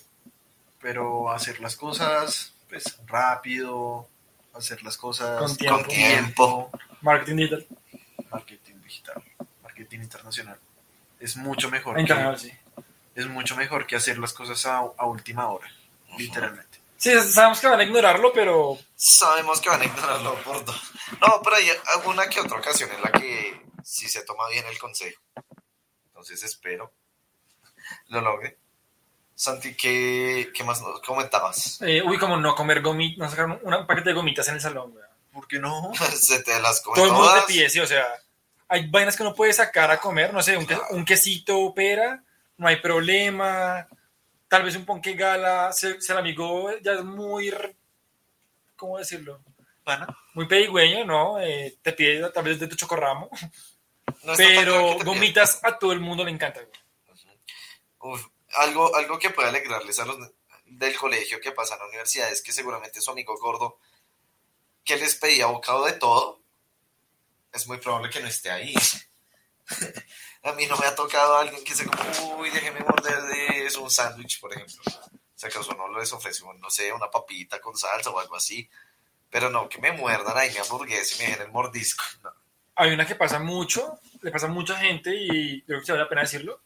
C: pero hacer las cosas pues rápido, hacer las cosas
B: Con tiempo.
A: Con tiempo.
B: marketing digital.
C: marketing digital, marketing internacional. Es mucho mejor.
B: General, sí.
C: es mucho mejor que hacer las cosas a, a última hora, literalmente.
B: Sí, sabemos que van a ignorarlo, pero
A: Sabemos que van a ignorarlo por todo. No, pero hay alguna que otra ocasión en la que sí se toma bien el consejo. Entonces espero lo logre. Santi, ¿qué, qué más nos comentabas?
B: eh, uy, como no comer gomitas, no sacar un, paquete de gomitas en el salón, güey.
C: ¿Por qué no?
A: se te las come
B: Todo el mundo de
A: todas.
B: pie, sí, o sea, hay vainas que uno puede sacar a comer, no sé, un, que- un quesito pera, no hay problema, tal vez un ponque gala, si, el amigo ya es muy, ¿cómo decirlo?
C: Pana.
B: Muy pedigüeño, ¿no? Eh, te pide tal vez de tu chocorramo,
A: No
B: pero
A: te
B: gomitas a todo el mundo le encanta, güey.
A: Uf, algo, algo que pueda alegrarles a los del colegio que pasa en la universidad es que seguramente su amigo gordo que les pedía bocado de todo es muy probable que no esté ahí. A mí no me ha tocado alguien que se como, uy, déjeme morder de eso, un sándwich, por ejemplo. Si acaso no les ofrece, no sé, una papita con salsa o algo así. Pero no, que me muerdan ahí mi hamburguesa y me dejen el mordisco.
B: Hay una que pasa mucho, le pasa a mucha gente y creo que se vale la pena decirlo,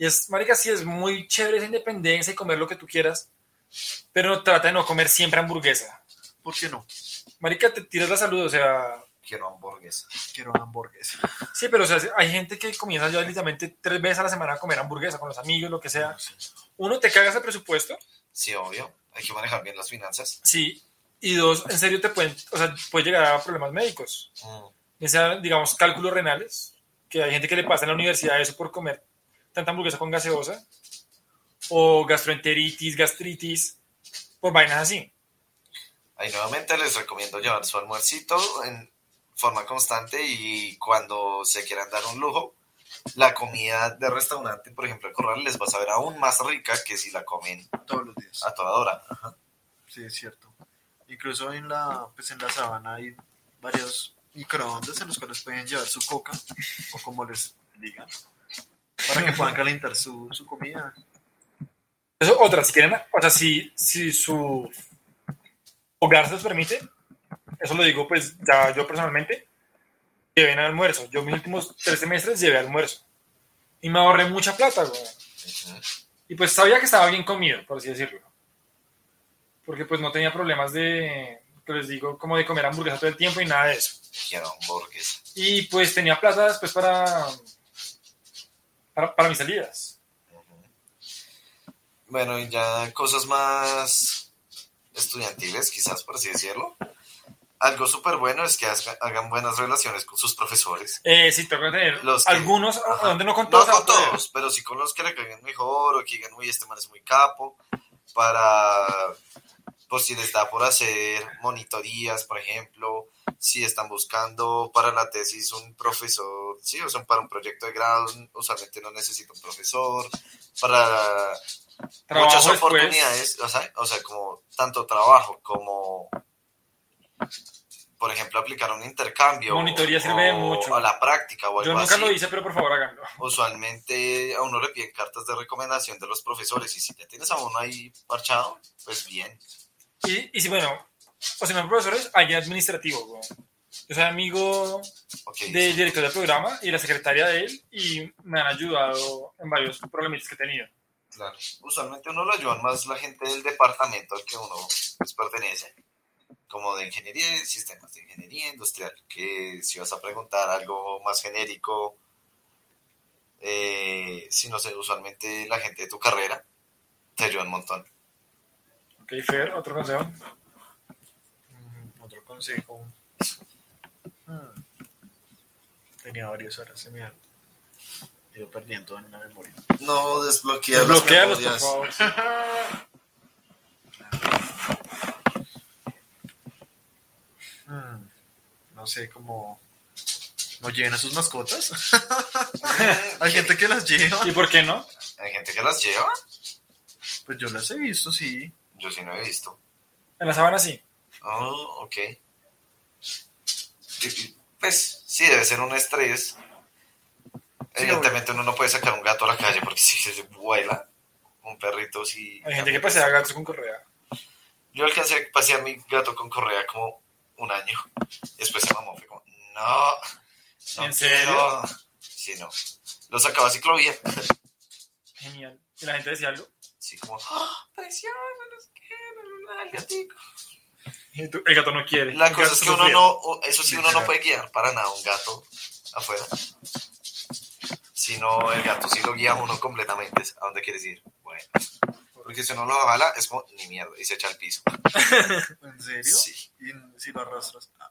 B: Y es, marica, sí, es muy chévere esa independencia y comer lo que tú quieras, pero trata de no comer siempre hamburguesa.
C: ¿Por qué no?
B: Marica, te tiras la salud, o sea,
A: Quiero hamburguesa.
C: Quiero hamburguesa.
B: sí, pero o sea, hay gente que comienza ya literalmente tres veces a la semana a comer hamburguesa con los amigos, lo que sea. Uno, te cagas el presupuesto,
A: Sí, obvio. Hay que manejar bien las finanzas.
B: sí, y dos, en serio te pueden, o sea, puede llegar a problemas médicos.
A: Mm.
B: ya sea, digamos, cálculos renales, que hay gente que le pasa en la universidad eso por comer tanta hamburguesa con gaseosa, o gastroenteritis, gastritis, por vainas así.
A: Ahí nuevamente les recomiendo llevar su almuercito en forma constante y cuando se quieran dar un lujo, la comida de restaurante, por ejemplo, el corral, les va a saber aún más rica que si la comen
C: Todos los días.
A: a toda hora. Ajá.
C: Sí, es cierto. Incluso en la, pues en la sabana hay varios microondas en los cuales pueden llevar su coca, o como les digan, para que puedan calentar su, su comida.
B: Eso, otra, si quieren, o sea, si, si su hogar se los permite, eso lo digo pues ya yo personalmente, lleven almuerzo. Yo mis últimos tres semestres llevé almuerzo. Y me ahorré mucha plata, güey. Y pues sabía que estaba bien comido, por así decirlo. Porque pues no tenía problemas de, que les digo, como de comer hamburguesa todo el tiempo y nada de eso.
A: Quiero hamburguesa.
B: Y pues tenía plata después para, para, para mis salidas.
A: Bueno, y ya cosas más estudiantiles, quizás por así decirlo. Algo súper bueno es que haga- hagan buenas relaciones con sus profesores.
B: Eh, sí, tengo que tener
A: Los que-
B: algunos,
A: Ajá.
B: donde no con
A: No
B: todos.
A: con
B: a poder.
A: todos, pero sí con los que le caigan mejor o que digan, uy, este man es muy capo, para, por si les da por hacer monitorías, por ejemplo, si están buscando para la tesis un profesor, sí, o sea, para un proyecto de grado, usualmente no necesita un profesor, para muchas oportunidades, o sea, o sea, como tanto trabajo como, por ejemplo, aplicar un intercambio.
B: Monitoría
A: o-
B: sirve
A: o
B: mucho.
A: A la práctica o algo
B: Yo nunca
A: así.
B: lo hice, pero por favor háganlo.
A: Usualmente a uno le piden cartas de recomendación de los profesores y si ya tienes a uno ahí parchado, pues bien.
B: Y, y si, bueno, o si no profesores, alguien administrativo, güey. Yo soy amigo
A: Ok,
B: del director del programa y la secretaria de él y me han ayudado en varios problemitas que he tenido.
A: claro. Usualmente uno lo ayudan más la gente del departamento al que uno pues, pertenece, como de ingeniería sistemas, de ingeniería industrial, que si vas a preguntar algo más genérico, eh, si no sé, usualmente la gente de tu carrera te ayuda un montón.
B: Ok, Fer, otro consejo.
C: Mm, Otro consejo. Mm. Tenía varios horas, se me han ido perdiendo en la memoria.
A: No desbloquear
B: Desbloquealos, por favor.
C: Mm, No sé, cómo... ¿No lleven a sus mascotas? Hay gente que las lleva.
B: ¿Y por qué no?
A: Hay gente que las lleva,
C: Pues yo las he visto, sí.
A: yo sí no he visto.
B: En la sabana sí.
A: Oh, ok. Pues sí, debe ser un estrés. Evidentemente uno no puede sacar un gato a la calle porque si se vuela, un perrito sí.
B: Hay gente que pasea gatos con correa.
A: Yo alcancé a pasear mi gato con correa como un año. Después se mamó, fue como, no. no
B: ¿En serio?
A: quiero". Sí, no. Lo sacaba a ciclovía.
B: Genial. ¿Y la gente decía algo?
A: Sí, como, ¡ah, precioso, no sé qué, no, no, no, el gatico".
B: El gato no quiere.
A: La cosa es que uno no, eso sí, uno no puede guiar para nada un gato afuera. Sino el gato sí lo guía uno completamente a dónde quieres ir. Bueno, porque si uno lo jala es como ni mierda y se echa al piso.
C: ¿En serio?
A: Sí,
C: Y si lo arrastras. Ah,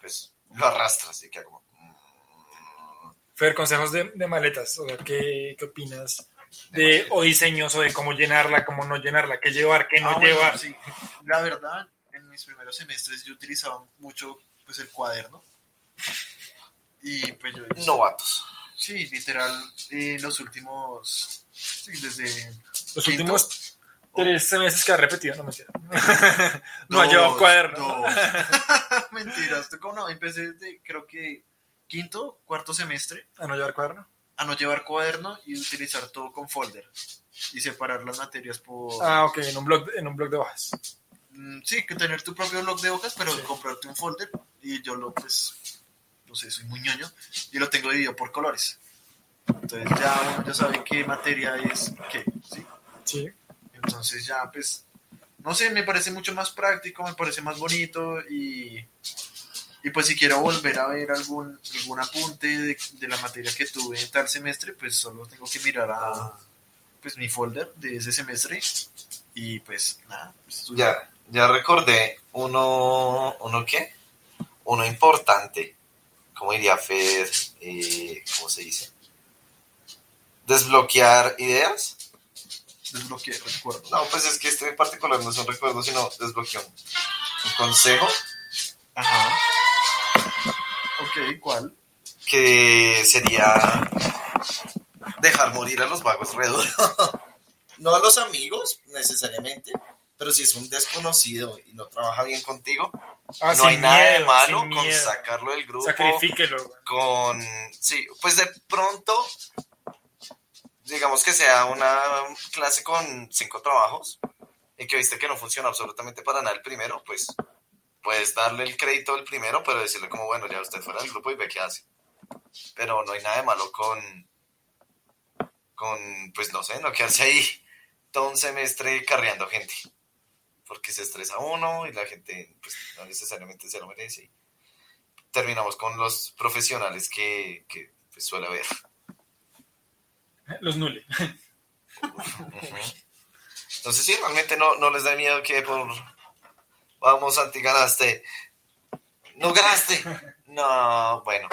A: pues lo arrastras y queda como. mm,
B: Fer, consejos de, de maletas. O sea, ¿qué, qué opinas? De, o diseños, o de cómo llenarla, cómo no llenarla, qué llevar, qué no
C: Ah, bueno,
B: llevar.
C: sí. La verdad, mis primeros semestres yo utilizaba mucho pues el cuaderno. Y pues yo...
A: Novatos.
C: Sí, literal, eh, los últimos... Sí, desde...
B: Los
C: quinto,
B: últimos tres semestres que ha repetido, no me entiendo. no ha llevado cuaderno.
C: Mentiras, tú como no, empecé desde creo que quinto, cuarto semestre
B: A no llevar cuaderno.
C: a no llevar cuaderno y utilizar todo con folder y separar las materias por...
B: Ah, ok, en un blog, en un blog de hojas.
C: Mm, Sí, que tener tu propio blog de hojas, pero
B: Sí.
C: comprarte un folder y yo lo, pues, no sé, soy muy ñoño y lo tengo dividido por colores. Entonces ya uno ya sabe qué materia es qué, ¿sí?
B: Sí.
C: Entonces ya, pues, no sé, me parece mucho más práctico, me parece más bonito y, y pues si quiero volver a ver algún, algún apunte de, de la materia que tuve en tal semestre, pues solo tengo que mirar a pues mi folder de ese semestre y pues nada. pues, estudiar.
A: Ya, ya recordé uno, ¿uno qué? Uno importante, como diría Fer, eh, ¿cómo se dice? Desbloquear ideas.
C: Desbloqueé, recuerdo.
A: No, pues es que este en particular no es un recuerdo, sino desbloqueo un, un consejo
C: Ajá. Ok, ¿cuál?
A: que sería dejar morir a los vagos re duro. no a los amigos necesariamente, pero si es un desconocido y no trabaja bien contigo,
B: Ah,
A: no hay nada de malo con
B: miedo.
A: sacarlo del grupo.
B: Sacrifíquelo.
A: con sí, pues de pronto digamos que sea una clase con cinco trabajos y que viste que no funciona absolutamente para nada el primero, pues puedes darle el crédito al primero, pero decirle como bueno, ya usted fuera del grupo y ve qué hace. Pero no hay nada de malo con con pues no sé, no quedarse ahí todo un semestre carreando gente. Porque se estresa uno y la gente pues no necesariamente se lo merece terminamos con los profesionales que, que pues, suele haber.
B: Los nule.
A: Entonces, sí, realmente no, no les da miedo que por. Vamos, Santi, ganaste. No ganaste. No, bueno.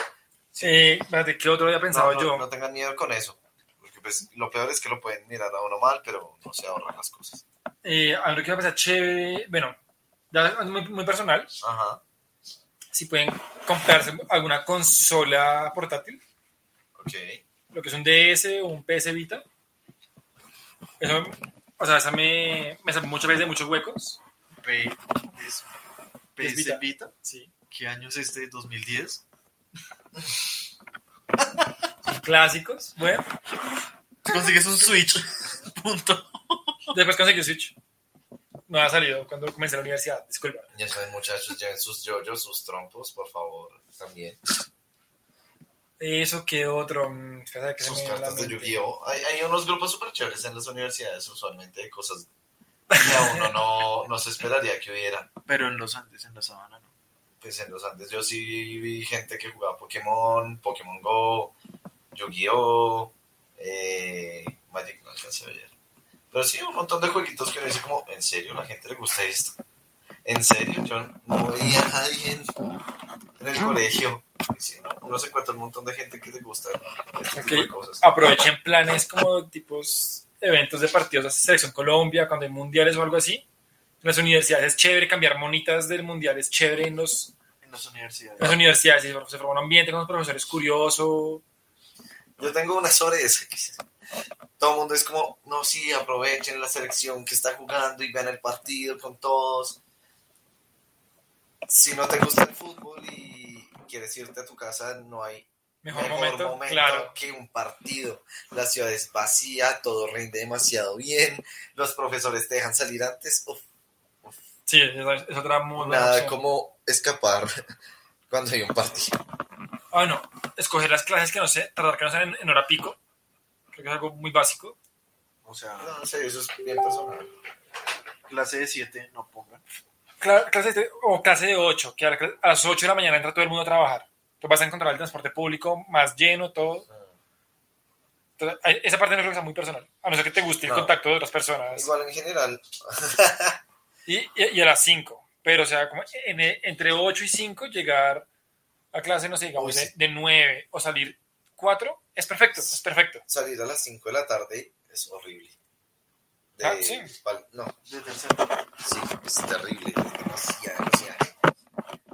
B: Eh, espérate, ¿qué otro había pensado
A: no, no,
B: yo?
A: no tengan miedo con eso. Porque pues lo peor es que lo pueden mirar a uno mal, pero no se ahorran las cosas.
B: Eh, algo que me parece chévere, bueno, muy, muy personal,
A: Ajá,
B: si pueden comprarse alguna consola portátil,
A: ok.
B: lo que es un DS o un PS Vita. Eso, o sea, esa me, me salvó muchas veces de muchos huecos.
C: P es, PS
B: Vita.
C: Vita.
B: Sí.
C: ¿Qué año es este? ¿2010?
B: Son clásicos. Bueno,
C: Consigues un Switch. Punto.
B: Después conseguí Switch. No ha salido cuando comencé la universidad, disculpa.
A: Ya saben, muchachos, lleven sus yoyos, sus trompos, por favor, también.
B: Eso que otro. mm, que se
A: Sus cartas de. Yu-Gi-Oh! Hay, hay unos grupos súper chéveres en las universidades, usualmente, de cosas que a uno no, no se esperaría que hubiera.
C: Pero en los Andes, en la sabana, ¿no?
A: Pues en los Andes yo sí vi gente que jugaba Pokémon, Pokémon Go, Yu-Gi-Oh! Eh, Magic no alcancé a ver. Pero sí, un montón de jueguitos que uno dice como, ¿en serio la gente le gusta esto? ¿En serio? Yo no veía a nadie en, el colegio. Sí, no, uno se encuentra un montón de gente que le gusta este tipo de cosas.
B: Aprovechen planes como tipos eventos de partidos de Selección Colombia, cuando hay mundiales o algo así. En las universidades es chévere cambiar monitas del mundial, es chévere en, los,
C: En las universidades.
B: en las universidades. Se forma un ambiente con los profesores curioso.
A: Yo tengo una sobre eso. Todo el mundo es como, no, sí, aprovechen la selección que está jugando y vean el partido con todos. Si no te gusta el fútbol y quieres irte a tu casa, no hay
B: Mejor,
A: mejor,
B: momento,
A: momento,
B: claro.
A: que un partido. La ciudad es vacía, todo rinde demasiado bien, los profesores te dejan salir antes. Uf,
B: Sí, es, es otra muy buena
A: nada
B: opción.
A: como escapar cuando hay un partido.
B: Ah, no. Escoger las clases que no sé, tardar que no sean en, en hora pico. Creo que es algo muy básico.
C: O sea,
A: No, sé, eso es bien personal.
C: clase de 7 no pongan.
B: Cla- clase de, o clase de 8, que a, la- a las 8 de la mañana entra todo el mundo a trabajar. Tú vas a encontrar el transporte público más lleno, todo. Entonces, ahí- esa parte no creo que sea muy personal. A no ser que te guste el
A: No.
B: contacto de otras personas.
A: Igual en general,
B: Y, y- y a las 5. Pero, o sea, como en- entre 8 y 5 llegar a clase, no sé, digamos,
A: Uy,
B: de,
A: sí.
B: de 9 o salir 4, es perfecto, es perfecto.
A: salir a las 5 de la tarde es horrible. De-
B: Ah, sí.
A: no,
C: De tercero.
A: sí, es terrible, es demasiada, demasiada.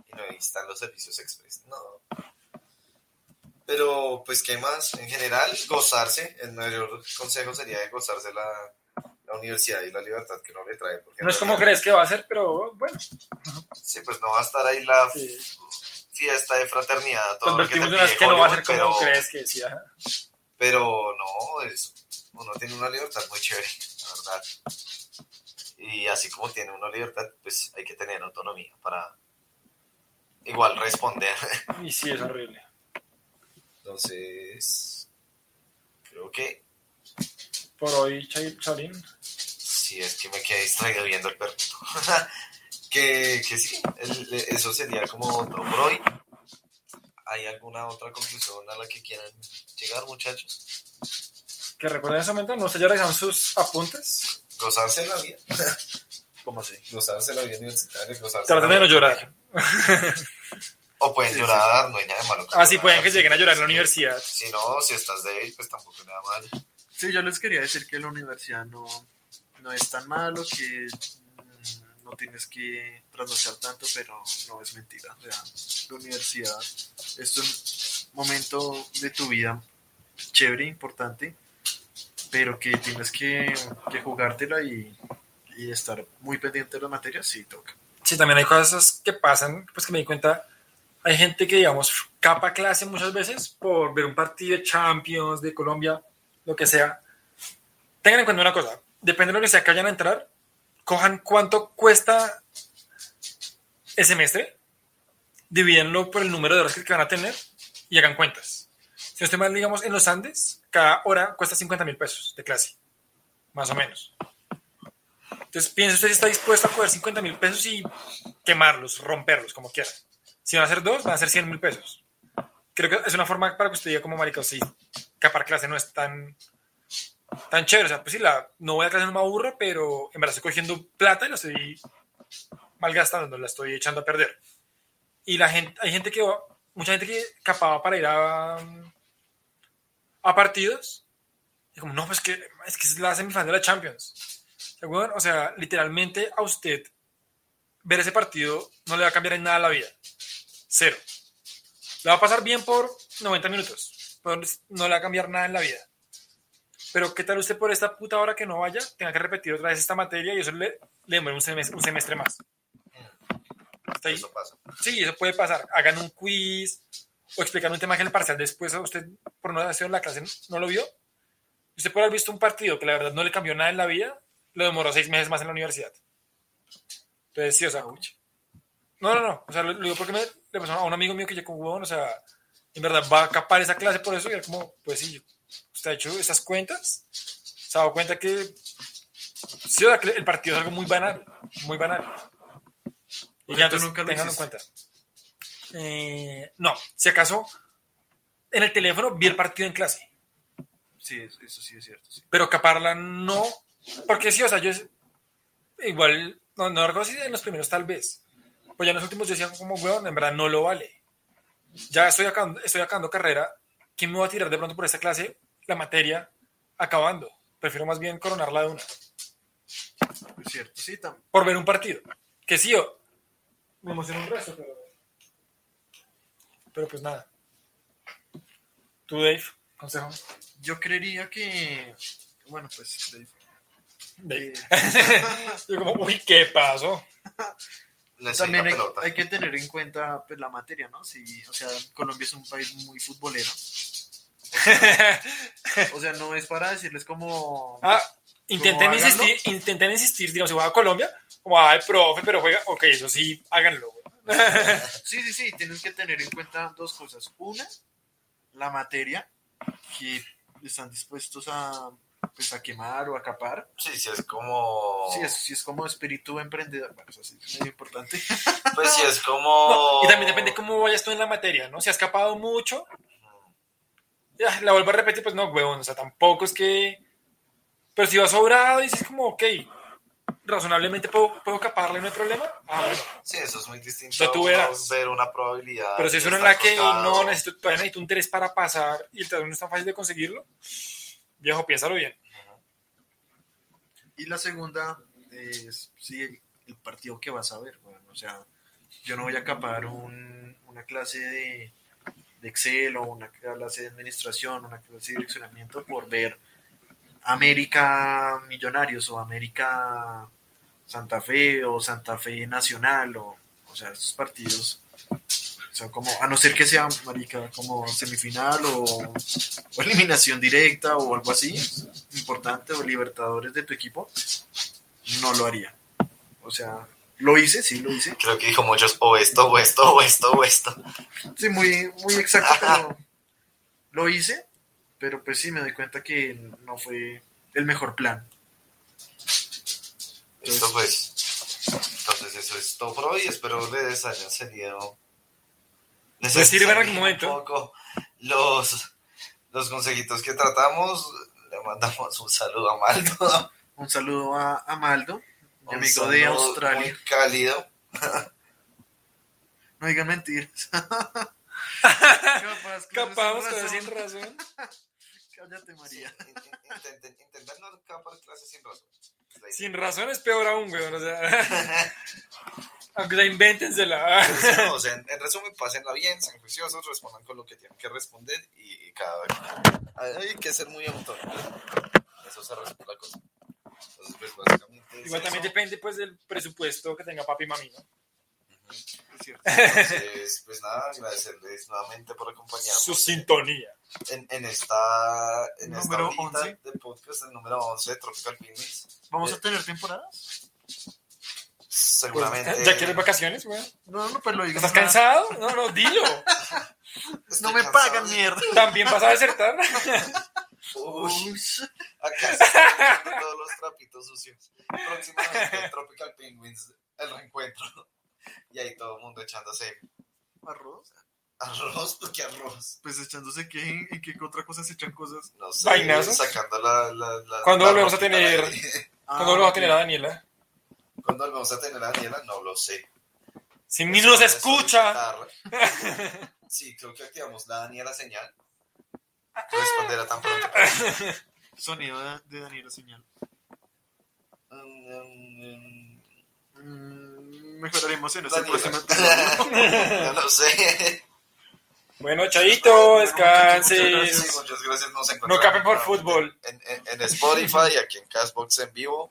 A: Y no ahí están los servicios express, no. Pero, pues, ¿qué más? En general, gozarse, el mayor consejo sería de gozarse la, la universidad y la libertad que uno le trae. Porque
B: No es como crees que va a ser, pero bueno.
A: Sí, pues no va a estar ahí la
B: Sí.
A: Fiesta de fraternidad. Todo lo que te pide
B: que no va a ser como
A: pero-
B: crees que sí. ajá.
A: Pero no, es, uno tiene una libertad muy chévere, la verdad. Y así como tiene una libertad, pues hay que tener autonomía para igual responder.
B: Y sí, es horrible.
A: Entonces, creo que
B: Por hoy, Chaolín.
A: sí es que me quedé distraído viendo el perrito. que, que sí, el- eso sería como todo por hoy. ¿Hay alguna otra conclusión a la que quieran llegar, muchachos?
B: Que recuerden en ese momento, no sé, ya revisaron sus apuntes.
A: Gozarse la vida.
C: ¿Cómo así?
A: Gozarse la vida universitaria, gozarse
B: Traten de no llorar.
A: O pueden
C: Sí,
A: llorar, no hay nada de malo.
B: Ah, sí, pueden que lleguen a llorar en la universidad.
A: Si no, si estás débil, pues tampoco nada mal.
C: Sí, yo les quería decir que la universidad no, no es tan malo, que no tienes que trasnochar tanto, pero no es mentira. Sea, la universidad es un momento de tu vida chévere, importante, pero que tienes que, que jugártela y, estar muy pendiente de las materias, sí toca.
B: Sí, también hay cosas que pasan, pues que me di cuenta. Hay gente que, digamos, capa clase muchas veces por ver un partido de Champions, de Colombia, lo que sea. Tengan en cuenta una cosa: depende de la universidad que vayan a entrar, cojan cuánto cuesta el semestre, divídenlo por el número de horas que van a tener y hagan cuentas. Si no estoy mal, digamos, en los Andes, cada hora cuesta 50 mil pesos de clase, más o menos. Entonces, piensa usted si está dispuesto a coger 50 mil pesos y quemarlos, romperlos, como quiera. Si van a ser dos, van a ser 100 mil pesos. Creo que es una forma para que usted diga como marica, sí, capar clase no es tan, tan chévere. O sea, pues sí, la, no voy a clase, no me aburro, pero en verdad estoy cogiendo plata y la estoy malgastando, la estoy echando a perder. Y la gente, hay gente que, mucha gente que capaba para ir a, a partidos. Y como, no, pues que es que es la semifinal de la Champions. O sea, literalmente a usted ver ese partido no le va a cambiar en nada la vida. Cero. Le va a pasar bien por 90 minutos, pero no le va a cambiar nada en la vida. Pero ¿qué tal usted por esta puta hora que no vaya, tenga que repetir otra vez esta materia y eso le, le demora un semestre, un semestre más? Está ahí.
A: Eso pasa.
B: Sí, eso puede pasar. Hagan un quiz o explicar un tema que en el parcial después a usted, por no haber sido en la clase, no lo vio. Usted puede haber visto un partido que la verdad no le cambió nada en la vida, lo demoró seis meses más en la universidad. Entonces, sí, o sea, no, no, no. O sea, lo, lo digo porque me, le pasó a un amigo mío que llegó huevón, o sea, en verdad va a capar esa clase por eso y era como, pues sí, hecho esas cuentas, se ha dado cuenta que sí, el partido es algo muy banal, muy banal. Y ya
C: nunca lo
B: en cuenta. Eh, no, si acaso en el teléfono vi el partido en clase,
C: Sí, eso, eso sí es cierto. sí.
B: pero caparla no, porque sí, o sea, yo igual, no, no recuerdo si en los primeros tal vez, pues ya en los últimos yo decía como, weón, en verdad no lo vale. Ya estoy acabando, estoy acabando carrera, ¿quién me va a tirar de pronto por esa clase la materia acabando? Prefiero más bien coronarla de una,
C: Es cierto, sí, tam-
B: por ver un partido. Que sí, o me emociona un resto, pero... Pero pues nada. Tú, Dave, consejo.
C: yo creería que, bueno, pues Dave,
B: Dave.
C: eh,
B: Yo como, uy, ¿qué pasó?
C: También hay, hay que tener en cuenta pues, la materia, ¿no? Sí, o sea, Colombia es un país muy futbolero. O sea, no es para decirles como...
B: Ah, intenten
C: ¿Cómo háganlo?
B: insistir, intenten insistir, digamos, si juega a Colombia, como, ay, profe, pero juega, ok, eso sí, háganlo. güey.
C: Sí, sí, sí, tienes que tener en cuenta dos cosas. Una, la materia que están dispuestos a, pues, a quemar o a capar.
A: Sí, sí, es como.
C: Sí, es, sí es como espíritu emprendedor. Bueno, eso sí es muy importante.
A: Pues sí, es como.
B: No, y también depende cómo vayas tú en la materia, ¿no? Si has capado mucho, ya, la vuelvo a repetir, pues no, huevón, o sea, tampoco es que... Pero si vas sobrado y dices como, ok, razonablemente puedo, puedo caparle, no hay problema. Ah, bueno.
A: Sí, eso es muy distinto. Uno
B: verás.
A: ver una probabilidad.
B: Pero si es una en la que no necesito, todavía necesito un 3 para pasar y el 3 no es tan fácil de conseguirlo, viejo, piénsalo bien.
C: Y la segunda es, sí, el, el partido que vas a ver. Bueno, o sea, yo no voy a capar un- una clase de, Excel o una clase de administración, una clase de direccionamiento por ver América Millonarios o América Santa Fe o Santa Fe Nacional o, o sea, esos partidos. O sea, como, a no ser que sea, marica, como semifinal o, o eliminación directa o algo así, importante, o libertadores de tu equipo, no lo haría. O sea, lo hice, sí, lo hice.
A: Creo que dijo muchos o esto, o esto, o esto, o esto.
C: Sí, muy, muy exacto, pero lo hice, pero pues sí me doy cuenta que no fue el mejor plan.
A: Listo, pues. Entonces, eso es todo por hoy. Espero les hayan servido. Les
B: Les sirve en algún momento.
A: Un poco los, los consejitos que tratamos. Le mandamos un saludo a Maldo.
C: Un saludo a, a Maldo,
A: Un
C: amigo de Australia.
A: Muy cálido.
C: No digan mentiras. Capaz,
B: Capaz,
C: sin
B: sin
C: razón. Cállate,
A: Sí,
C: María.
A: in- in- intenten, intenten no acabar clases sin razón. La.
B: Sin razón es peor aún, weón. O sea, aunque sea, invéntensela.
A: No, o sea, en, en resumen, pásenla bien, sean juiciosos, respondan con lo que tienen que responder y, y cada vez hay que ser muy autónomo. Eso se resume la cosa. Entonces, pues básicamente.
B: Igual también
A: eso.
B: depende pues del presupuesto que tenga papi y mami, ¿no?
C: Es cierto.
A: Entonces, pues nada, agradecerles nuevamente por acompañarnos
B: Su sintonía.
A: en, en esta, en esta
C: Número
A: horita
C: 11.
A: de podcast, el número 11 de Tropical Picnics.
C: ¿Vamos
A: Eh,
C: a tener temporadas?
A: Seguramente.
B: Pues, ¿Ya quieres vacaciones, weón?
C: No, no, pues lo digo.
B: ¿Estás cansado? No, no, dilo.
A: Estoy
C: No me
A: cansado.
C: pagan mierda.
B: ¿También vas a desertar?
A: Uy. Acá se están echando todos los trapitos sucios. Próximamente en Tropical Penguins, el reencuentro. Y ahí todo el mundo echándose
C: arroz.
A: arroz, porque arroz.
C: Pues echándose qué, en qué otra cosa se echan cosas.
A: No sé,
B: Vainazos.
A: sacando la. la, la
B: ¿Cuándo
A: la
B: volvemos a tener-
A: ahí.
B: ¿Cuándo vas a tener a Daniela?
A: ¿Cuándo volvemos a tener a Daniela? No lo sé.
B: Si ni nos escucha.
A: Sí, creo que activamos la Daniela señal. Responderá tan pronto.
C: Sonido de, de Daniela Señal.
A: Mm,
C: mejoraremos en ese
A: Daniela.
C: próximo.
A: No lo sé.
B: Bueno, Chaito, descanses.
A: muchas gracias. Nos
B: No capen por fútbol.
A: En, en- en Spotify, aquí en Castbox en vivo.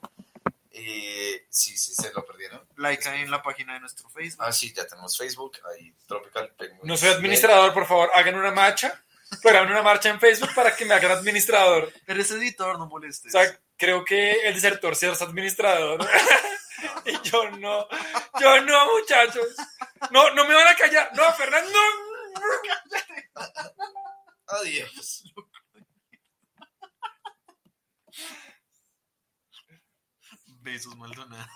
A: Y sí, sí, se lo perdieron.
C: Like en la página de nuestro Facebook.
A: Ah, sí, ya tenemos Facebook, ahí Tropical.
B: No soy administrador, por favor, hagan una marcha. Pero hagan una marcha en Facebook para que me hagan administrador.
C: Eres editor, no
B: O
C: molestes.
B: sea, creo que el desertor sí es administrador. y yo no. Yo no, muchachos. No, no me van a callar. No, Fernando.
A: Adiós.
C: Besos, Maldonado.